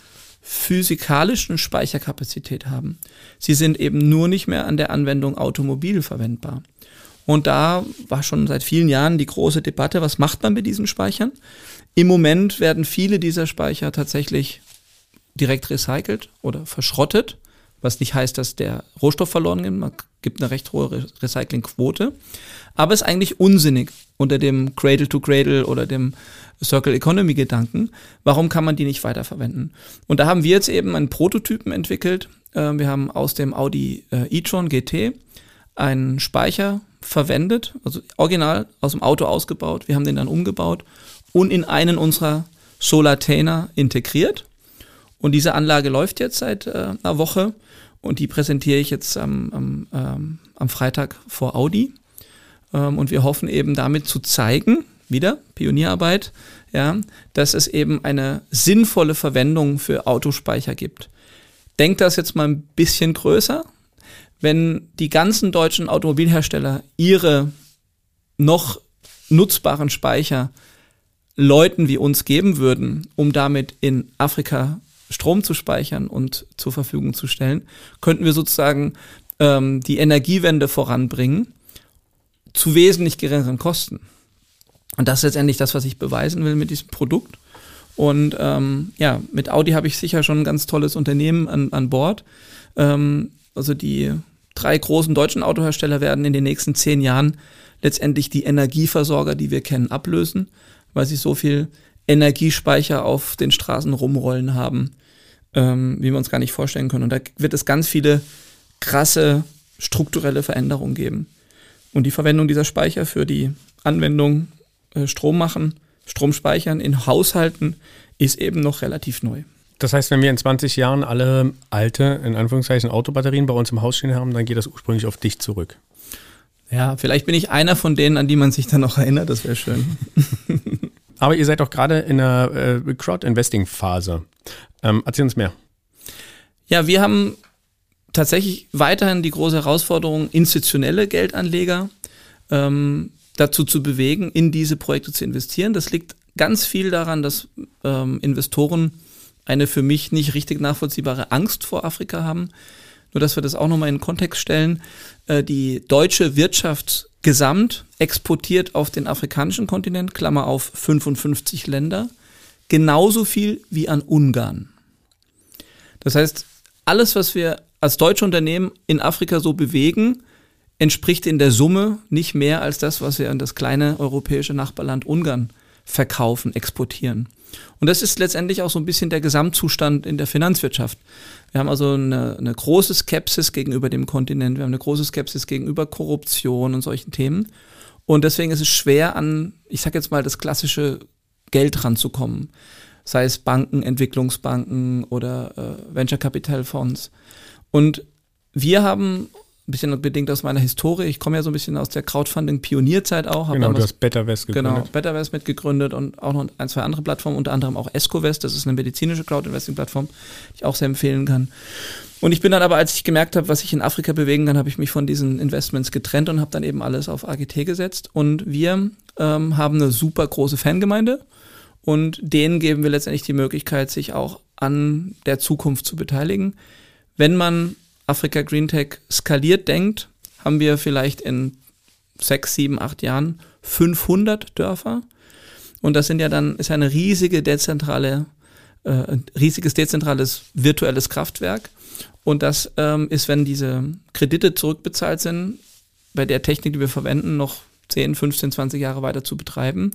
[SPEAKER 3] physikalischen Speicherkapazität haben. Sie sind eben nur nicht mehr an der Anwendung Automobil verwendbar. Und da war schon seit vielen Jahren die große Debatte, was macht man mit diesen Speichern? Im Moment werden viele dieser Speicher tatsächlich direkt recycelt oder verschrottet, was nicht heißt, dass der Rohstoff verloren geht. Man gibt eine recht hohe Recyclingquote. Aber ist eigentlich unsinnig unter dem Cradle-to-Cradle oder dem Circle Economy Gedanken. Warum kann man die nicht weiterverwenden? Und da haben wir jetzt eben einen Prototypen entwickelt. Äh, wir haben aus dem Audi äh, e-tron GT einen Speicher verwendet, also original aus dem Auto ausgebaut. Wir haben den dann umgebaut und in einen unserer Solartainer integriert. Und diese Anlage läuft jetzt seit äh, einer Woche und die präsentiere ich jetzt am, am, ähm, am Freitag vor Audi. Ähm, und wir hoffen eben damit zu zeigen, wieder Pionierarbeit, ja, dass es eben eine sinnvolle Verwendung für Autospeicher gibt. Denkt das jetzt mal ein bisschen größer. Wenn die ganzen deutschen Automobilhersteller ihre noch nutzbaren Speicher Leuten wie uns geben würden, um damit in Afrika Strom zu speichern und zur Verfügung zu stellen, könnten wir sozusagen ähm, die Energiewende voranbringen zu wesentlich geringeren Kosten. Und das ist letztendlich das, was ich beweisen will mit diesem Produkt. Und ähm, ja, mit Audi habe ich sicher schon ein ganz tolles Unternehmen an, an Bord. Ähm, also die drei großen deutschen Autohersteller werden in den nächsten zehn Jahren letztendlich die Energieversorger, die wir kennen, ablösen, weil sie so viel Energiespeicher auf den Straßen rumrollen haben, ähm, wie wir uns gar nicht vorstellen können. Und da wird es ganz viele krasse strukturelle Veränderungen geben. Und die Verwendung dieser Speicher für die Anwendung Strom machen, Strom speichern in Haushalten ist eben noch relativ neu.
[SPEAKER 2] Das heißt, wenn wir in 20 Jahren alle alte, in Anführungszeichen, Autobatterien bei uns im Haus stehen haben, dann geht das ursprünglich auf dich zurück.
[SPEAKER 3] Ja, vielleicht bin ich einer von denen, an die man sich dann noch erinnert, das wäre schön. (laughs)
[SPEAKER 2] Aber ihr seid auch gerade in der äh, Crowd-Investing-Phase. Ähm, erzähl uns mehr.
[SPEAKER 3] Ja, wir haben tatsächlich weiterhin die große Herausforderung, institutionelle Geldanleger ähm, dazu zu bewegen, in diese Projekte zu investieren. Das liegt ganz viel daran, dass ähm, Investoren eine für mich nicht richtig nachvollziehbare Angst vor Afrika haben. Nur, dass wir das auch nochmal in den Kontext stellen. Äh, die deutsche Wirtschaft gesamt exportiert auf den afrikanischen Kontinent, Klammer auf 55 Länder, genauso viel wie an Ungarn. Das heißt, alles, was wir als deutsche Unternehmen in Afrika so bewegen, entspricht in der Summe nicht mehr als das, was wir an das kleine europäische Nachbarland Ungarn verkaufen, exportieren. Und das ist letztendlich auch so ein bisschen der Gesamtzustand in der Finanzwirtschaft. Wir haben also eine, eine große Skepsis gegenüber dem Kontinent, wir haben eine große Skepsis gegenüber Korruption und solchen Themen. Und deswegen ist es schwer an, ich sage jetzt mal, das klassische Geld ranzukommen. Sei es Banken, Entwicklungsbanken oder äh, Venture Capital Fonds. Und wir haben ein bisschen bedingt aus meiner Historie. Ich komme ja so ein bisschen aus der Crowdfunding-Pionierzeit auch.
[SPEAKER 2] Genau, du hast BetterVest
[SPEAKER 3] gegründet. Genau, BetterVest mitgegründet und auch noch ein, zwei andere Plattformen, unter anderem auch EscoVest. Das ist eine medizinische Crowd-Investing-Plattform, die ich auch sehr empfehlen kann. Und ich bin dann aber, als ich gemerkt habe, was ich in Afrika bewegen kann, habe ich mich von diesen Investments getrennt und habe dann eben alles auf AGT gesetzt. Und wir ähm, haben eine super große Fangemeinde und denen geben wir letztendlich die Möglichkeit, sich auch an der Zukunft zu beteiligen. Wenn man Afrika Green Tech skaliert denkt, haben wir vielleicht in sechs, sieben, acht Jahren 500 Dörfer. Und das sind ja dann, ist eine riesige dezentrale, äh, riesiges dezentrales virtuelles Kraftwerk. Und das ähm, ist, wenn diese Kredite zurückbezahlt sind, bei der Technik, die wir verwenden, noch 10, 15, 20 Jahre weiter zu betreiben.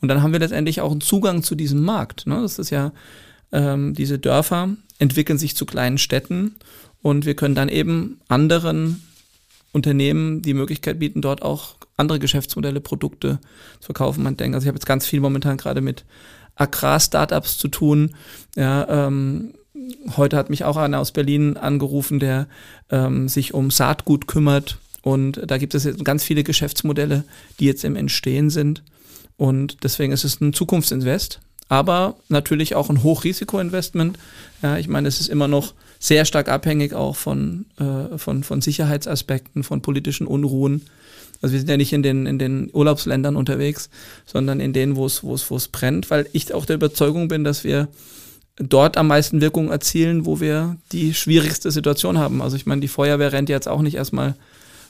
[SPEAKER 3] Und dann haben wir letztendlich auch einen Zugang zu diesem Markt. Ne? Das ist ja, ähm, diese Dörfer entwickeln sich zu kleinen Städten und wir können dann eben anderen Unternehmen die Möglichkeit bieten, dort auch andere Geschäftsmodelle, Produkte zu verkaufen. Man denkt, also ich habe jetzt ganz viel momentan gerade mit Agrar-Startups zu tun. Ja, ähm, heute hat mich auch einer aus Berlin angerufen, der ähm, sich um Saatgut kümmert. Und da gibt es jetzt ganz viele Geschäftsmodelle, die jetzt im Entstehen sind. Und deswegen ist es ein Zukunftsinvest, aber natürlich auch ein Hochrisikoinvestment. Ja, ich meine, es ist immer noch sehr stark abhängig auch von, äh, von, von Sicherheitsaspekten, von politischen Unruhen. Also wir sind ja nicht in den, in den Urlaubsländern unterwegs, sondern in denen, wo es, wo es, wo es brennt, weil ich auch der Überzeugung bin, dass wir dort am meisten Wirkung erzielen, wo wir die schwierigste Situation haben. Also ich meine, die Feuerwehr rennt jetzt auch nicht erstmal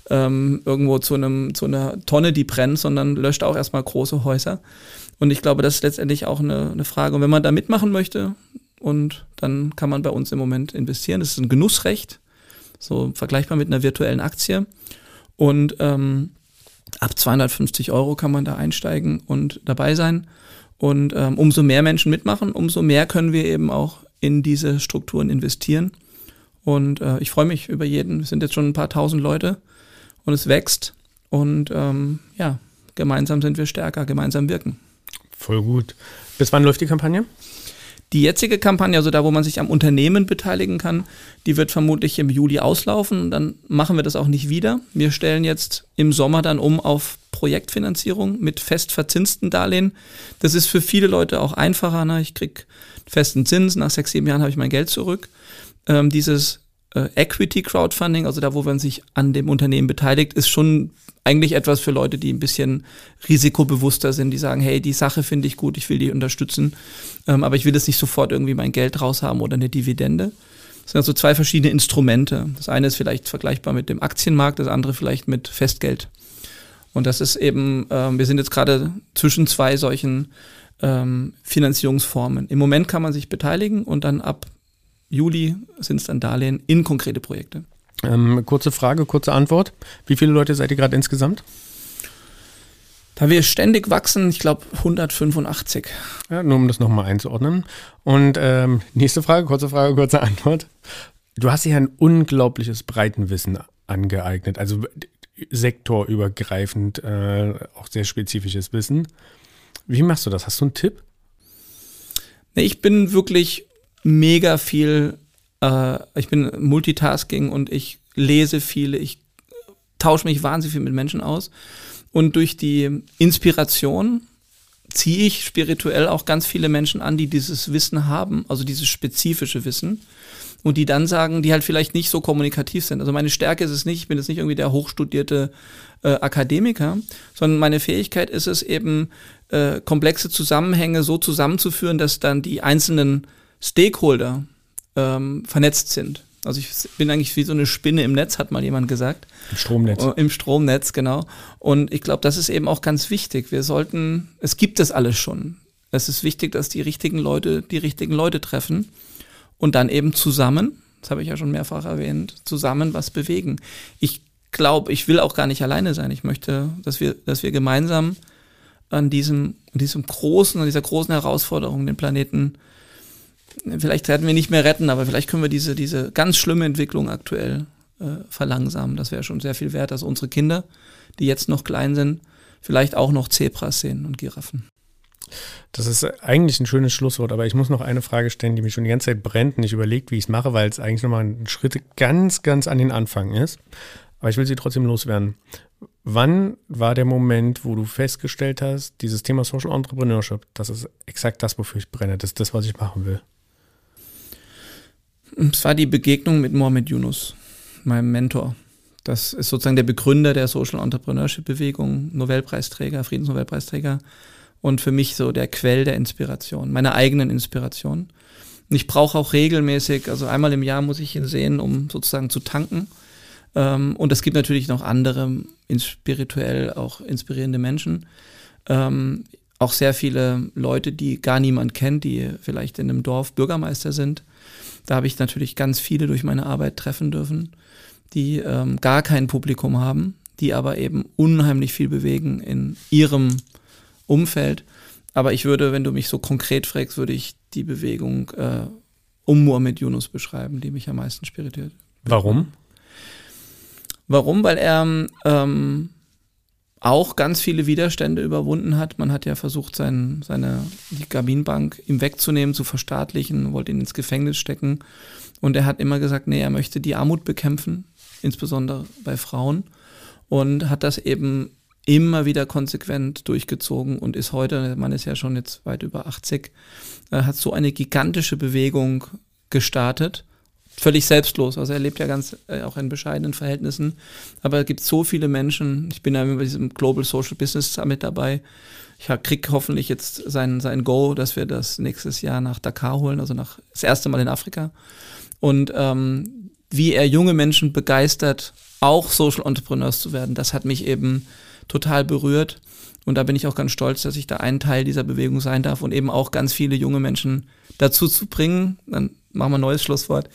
[SPEAKER 3] ähm, irgendwo zu, einem, zu einer Tonne, die brennt, sondern löscht auch erstmal große Häuser. Und ich glaube, das ist letztendlich auch eine, eine Frage. Und wenn man da mitmachen möchte, und dann kann man bei uns im Moment investieren. Das ist ein Genussrecht. so vergleichbar mit einer virtuellen Aktie. Und ähm, ab 250 Euro kann man da einsteigen und dabei sein. Und ähm, umso mehr Menschen mitmachen, umso mehr können wir eben auch in diese Strukturen investieren. Und äh, ich freue mich über jeden. Es sind jetzt schon ein paar tausend Leute und es wächst. Und ähm, ja, gemeinsam sind wir stärker, gemeinsam wirken.
[SPEAKER 2] Voll gut. Bis wann läuft die Kampagne?
[SPEAKER 3] Die jetzige Kampagne, also da, wo man sich am Unternehmen beteiligen kann, die wird vermutlich im Juli auslaufen. Dann machen wir das auch nicht wieder. Wir stellen jetzt im Sommer dann um auf Projektfinanzierung mit fest verzinsten Darlehen. Das ist für viele Leute auch einfacher. Ne? Ich krieg festen Zins, nach sechs, sieben Jahren habe ich mein Geld zurück. Ähm, dieses äh, Equity Crowdfunding, also da, wo man sich an dem Unternehmen beteiligt, ist schon eigentlich etwas für Leute, die ein bisschen risikobewusster sind, die sagen, hey, die Sache finde ich gut, ich will die unterstützen, ähm, aber ich will jetzt nicht sofort irgendwie mein Geld raushaben oder eine Dividende. Das sind also zwei verschiedene Instrumente. Das eine ist vielleicht vergleichbar mit dem Aktienmarkt, das andere vielleicht mit Festgeld. Und das ist eben, ähm, wir sind jetzt gerade zwischen zwei solchen ähm, Finanzierungsformen. Im Moment kann man sich beteiligen und dann ab Juli sind es dann Darlehen in konkrete Projekte.
[SPEAKER 2] Ähm, kurze Frage, kurze Antwort. Wie viele Leute seid ihr gerade insgesamt?
[SPEAKER 3] Da wir ständig wachsen, ich glaube 185.
[SPEAKER 2] Ja, nur um das nochmal einzuordnen. Und ähm, nächste Frage, kurze Frage, kurze Antwort. Du hast dir ein unglaubliches Breitenwissen angeeignet, also sektorübergreifend, äh, auch sehr spezifisches Wissen. Wie machst du das? Hast du einen Tipp?
[SPEAKER 3] Ich bin wirklich mega viel, äh, ich bin Multitasking und ich lese viel, ich tausche mich wahnsinnig viel mit Menschen aus. Und durch die Inspiration ziehe ich spirituell auch ganz viele Menschen an, die dieses Wissen haben, also dieses spezifische Wissen. Und die dann sagen, die halt vielleicht nicht so kommunikativ sind. Also meine Stärke ist es nicht, ich bin jetzt nicht irgendwie der hochstudierte äh, Akademiker, sondern meine Fähigkeit ist es eben, äh, komplexe Zusammenhänge so zusammenzuführen, dass dann die einzelnen Stakeholder ähm, vernetzt sind. Also ich bin eigentlich wie so eine Spinne im Netz, hat mal jemand gesagt.
[SPEAKER 2] Im Stromnetz.
[SPEAKER 3] Äh, Im Stromnetz, genau. Und ich glaube, das ist eben auch ganz wichtig. Wir sollten, es gibt das alles schon. Es ist wichtig, dass die richtigen Leute die richtigen Leute treffen und dann eben zusammen, das habe ich ja schon mehrfach erwähnt, zusammen was bewegen. Ich glaube, ich will auch gar nicht alleine sein. Ich möchte, dass wir, dass wir gemeinsam an diesem, an diesem großen, an dieser großen Herausforderung den Planeten vielleicht werden wir nicht mehr retten, aber vielleicht können wir diese, diese ganz schlimme Entwicklung aktuell äh, verlangsamen. Das wäre schon sehr viel wert, dass unsere Kinder, die jetzt noch klein sind, vielleicht auch noch Zebras sehen und Giraffen.
[SPEAKER 2] Das ist eigentlich ein schönes Schlusswort, aber ich muss noch eine Frage stellen, die mich schon die ganze Zeit brennt und ich überlege, wie ich es mache, weil es eigentlich nochmal ein Schritt ganz, ganz an den Anfang ist. Aber ich will sie trotzdem loswerden. Wann war der Moment, wo du festgestellt hast, dieses Thema Social Entrepreneurship, das ist exakt das, wofür ich brenne, das ist das, was ich machen will?
[SPEAKER 3] Es war die Begegnung mit Mohamed Yunus, meinem Mentor. Das ist sozusagen der Begründer der Social Entrepreneurship Bewegung, Nobelpreisträger, Friedensnobelpreisträger und für mich so der Quell der Inspiration, meiner eigenen Inspiration. Und ich brauche auch regelmäßig, also einmal im Jahr muss ich ihn sehen, um sozusagen zu tanken. Ähm, und es gibt natürlich noch andere spirituell auch inspirierende Menschen. Auch sehr viele Leute, die gar niemand kennt, die vielleicht in einem Dorf Bürgermeister sind da habe ich natürlich ganz viele durch meine Arbeit treffen dürfen, die ähm, gar kein Publikum haben, die aber eben unheimlich viel bewegen in ihrem Umfeld. Aber ich würde, wenn du mich so konkret fragst, würde ich die Bewegung äh, um Muhammad Yunus beschreiben, die mich am meisten spirituell.
[SPEAKER 2] Warum?
[SPEAKER 3] Warum? Weil er ähm, auch ganz viele Widerstände überwunden hat. Man hat ja versucht, sein, seine, die Gabinbank ihm wegzunehmen, zu verstaatlichen, wollte ihn ins Gefängnis stecken. Und er hat immer gesagt, nee, er möchte die Armut bekämpfen, insbesondere bei Frauen. Und hat das eben immer wieder konsequent durchgezogen und ist heute, Mann ist ja schon jetzt weit über 80, äh, hat so eine gigantische Bewegung gestartet völlig selbstlos. Also er lebt ja ganz äh, auch in bescheidenen Verhältnissen. Aber es gibt so viele Menschen. Ich bin ja bei diesem Global Social Business Summit dabei. Ich krieg hoffentlich jetzt sein, sein Go, dass wir das nächstes Jahr nach Dakar holen, also nach das erste Mal in Afrika. Und ähm, wie er junge Menschen begeistert, auch Social Entrepreneurs zu werden, das hat mich eben total berührt. Und da bin ich auch ganz stolz, dass ich da ein Teil dieser Bewegung sein darf und eben auch ganz viele junge Menschen dazu zu bringen, dann machen wir ein neues Schlusswort,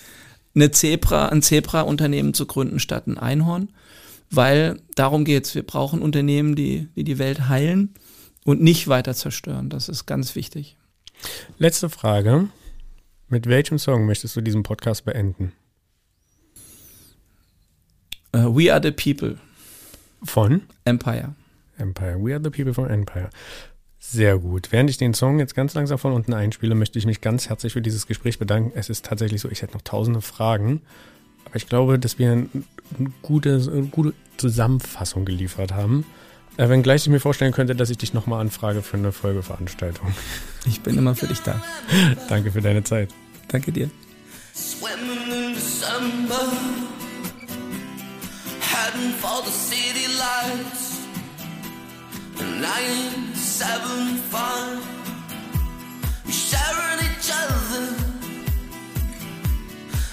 [SPEAKER 3] eine Zebra, ein Zebra-Unternehmen zu gründen statt ein Einhorn, weil darum geht's. Wir brauchen Unternehmen, die, die die Welt heilen und nicht weiter zerstören. Das ist ganz wichtig.
[SPEAKER 2] Letzte Frage. Mit welchem Song möchtest du diesen Podcast beenden?
[SPEAKER 3] Uh, We Are the People.
[SPEAKER 2] Von?
[SPEAKER 3] Empire.
[SPEAKER 2] Empire. We Are the People von Empire. Sehr gut. Während ich den Song jetzt ganz langsam von unten einspiele, möchte ich mich ganz herzlich für dieses Gespräch bedanken. Es ist tatsächlich so, ich hätte noch tausende Fragen, aber ich glaube, dass wir eine gute, eine gute Zusammenfassung geliefert haben. Äh, wenngleich ich mir vorstellen könnte, dass ich dich nochmal anfrage für eine Folgeveranstaltung.
[SPEAKER 3] Ich bin immer für dich da. (laughs)
[SPEAKER 2] Danke für deine Zeit.
[SPEAKER 3] Danke dir.
[SPEAKER 4] Swimming in December, heading for the city lights. was having fun. We sharing each other,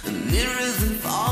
[SPEAKER 4] and nearer
[SPEAKER 1] than.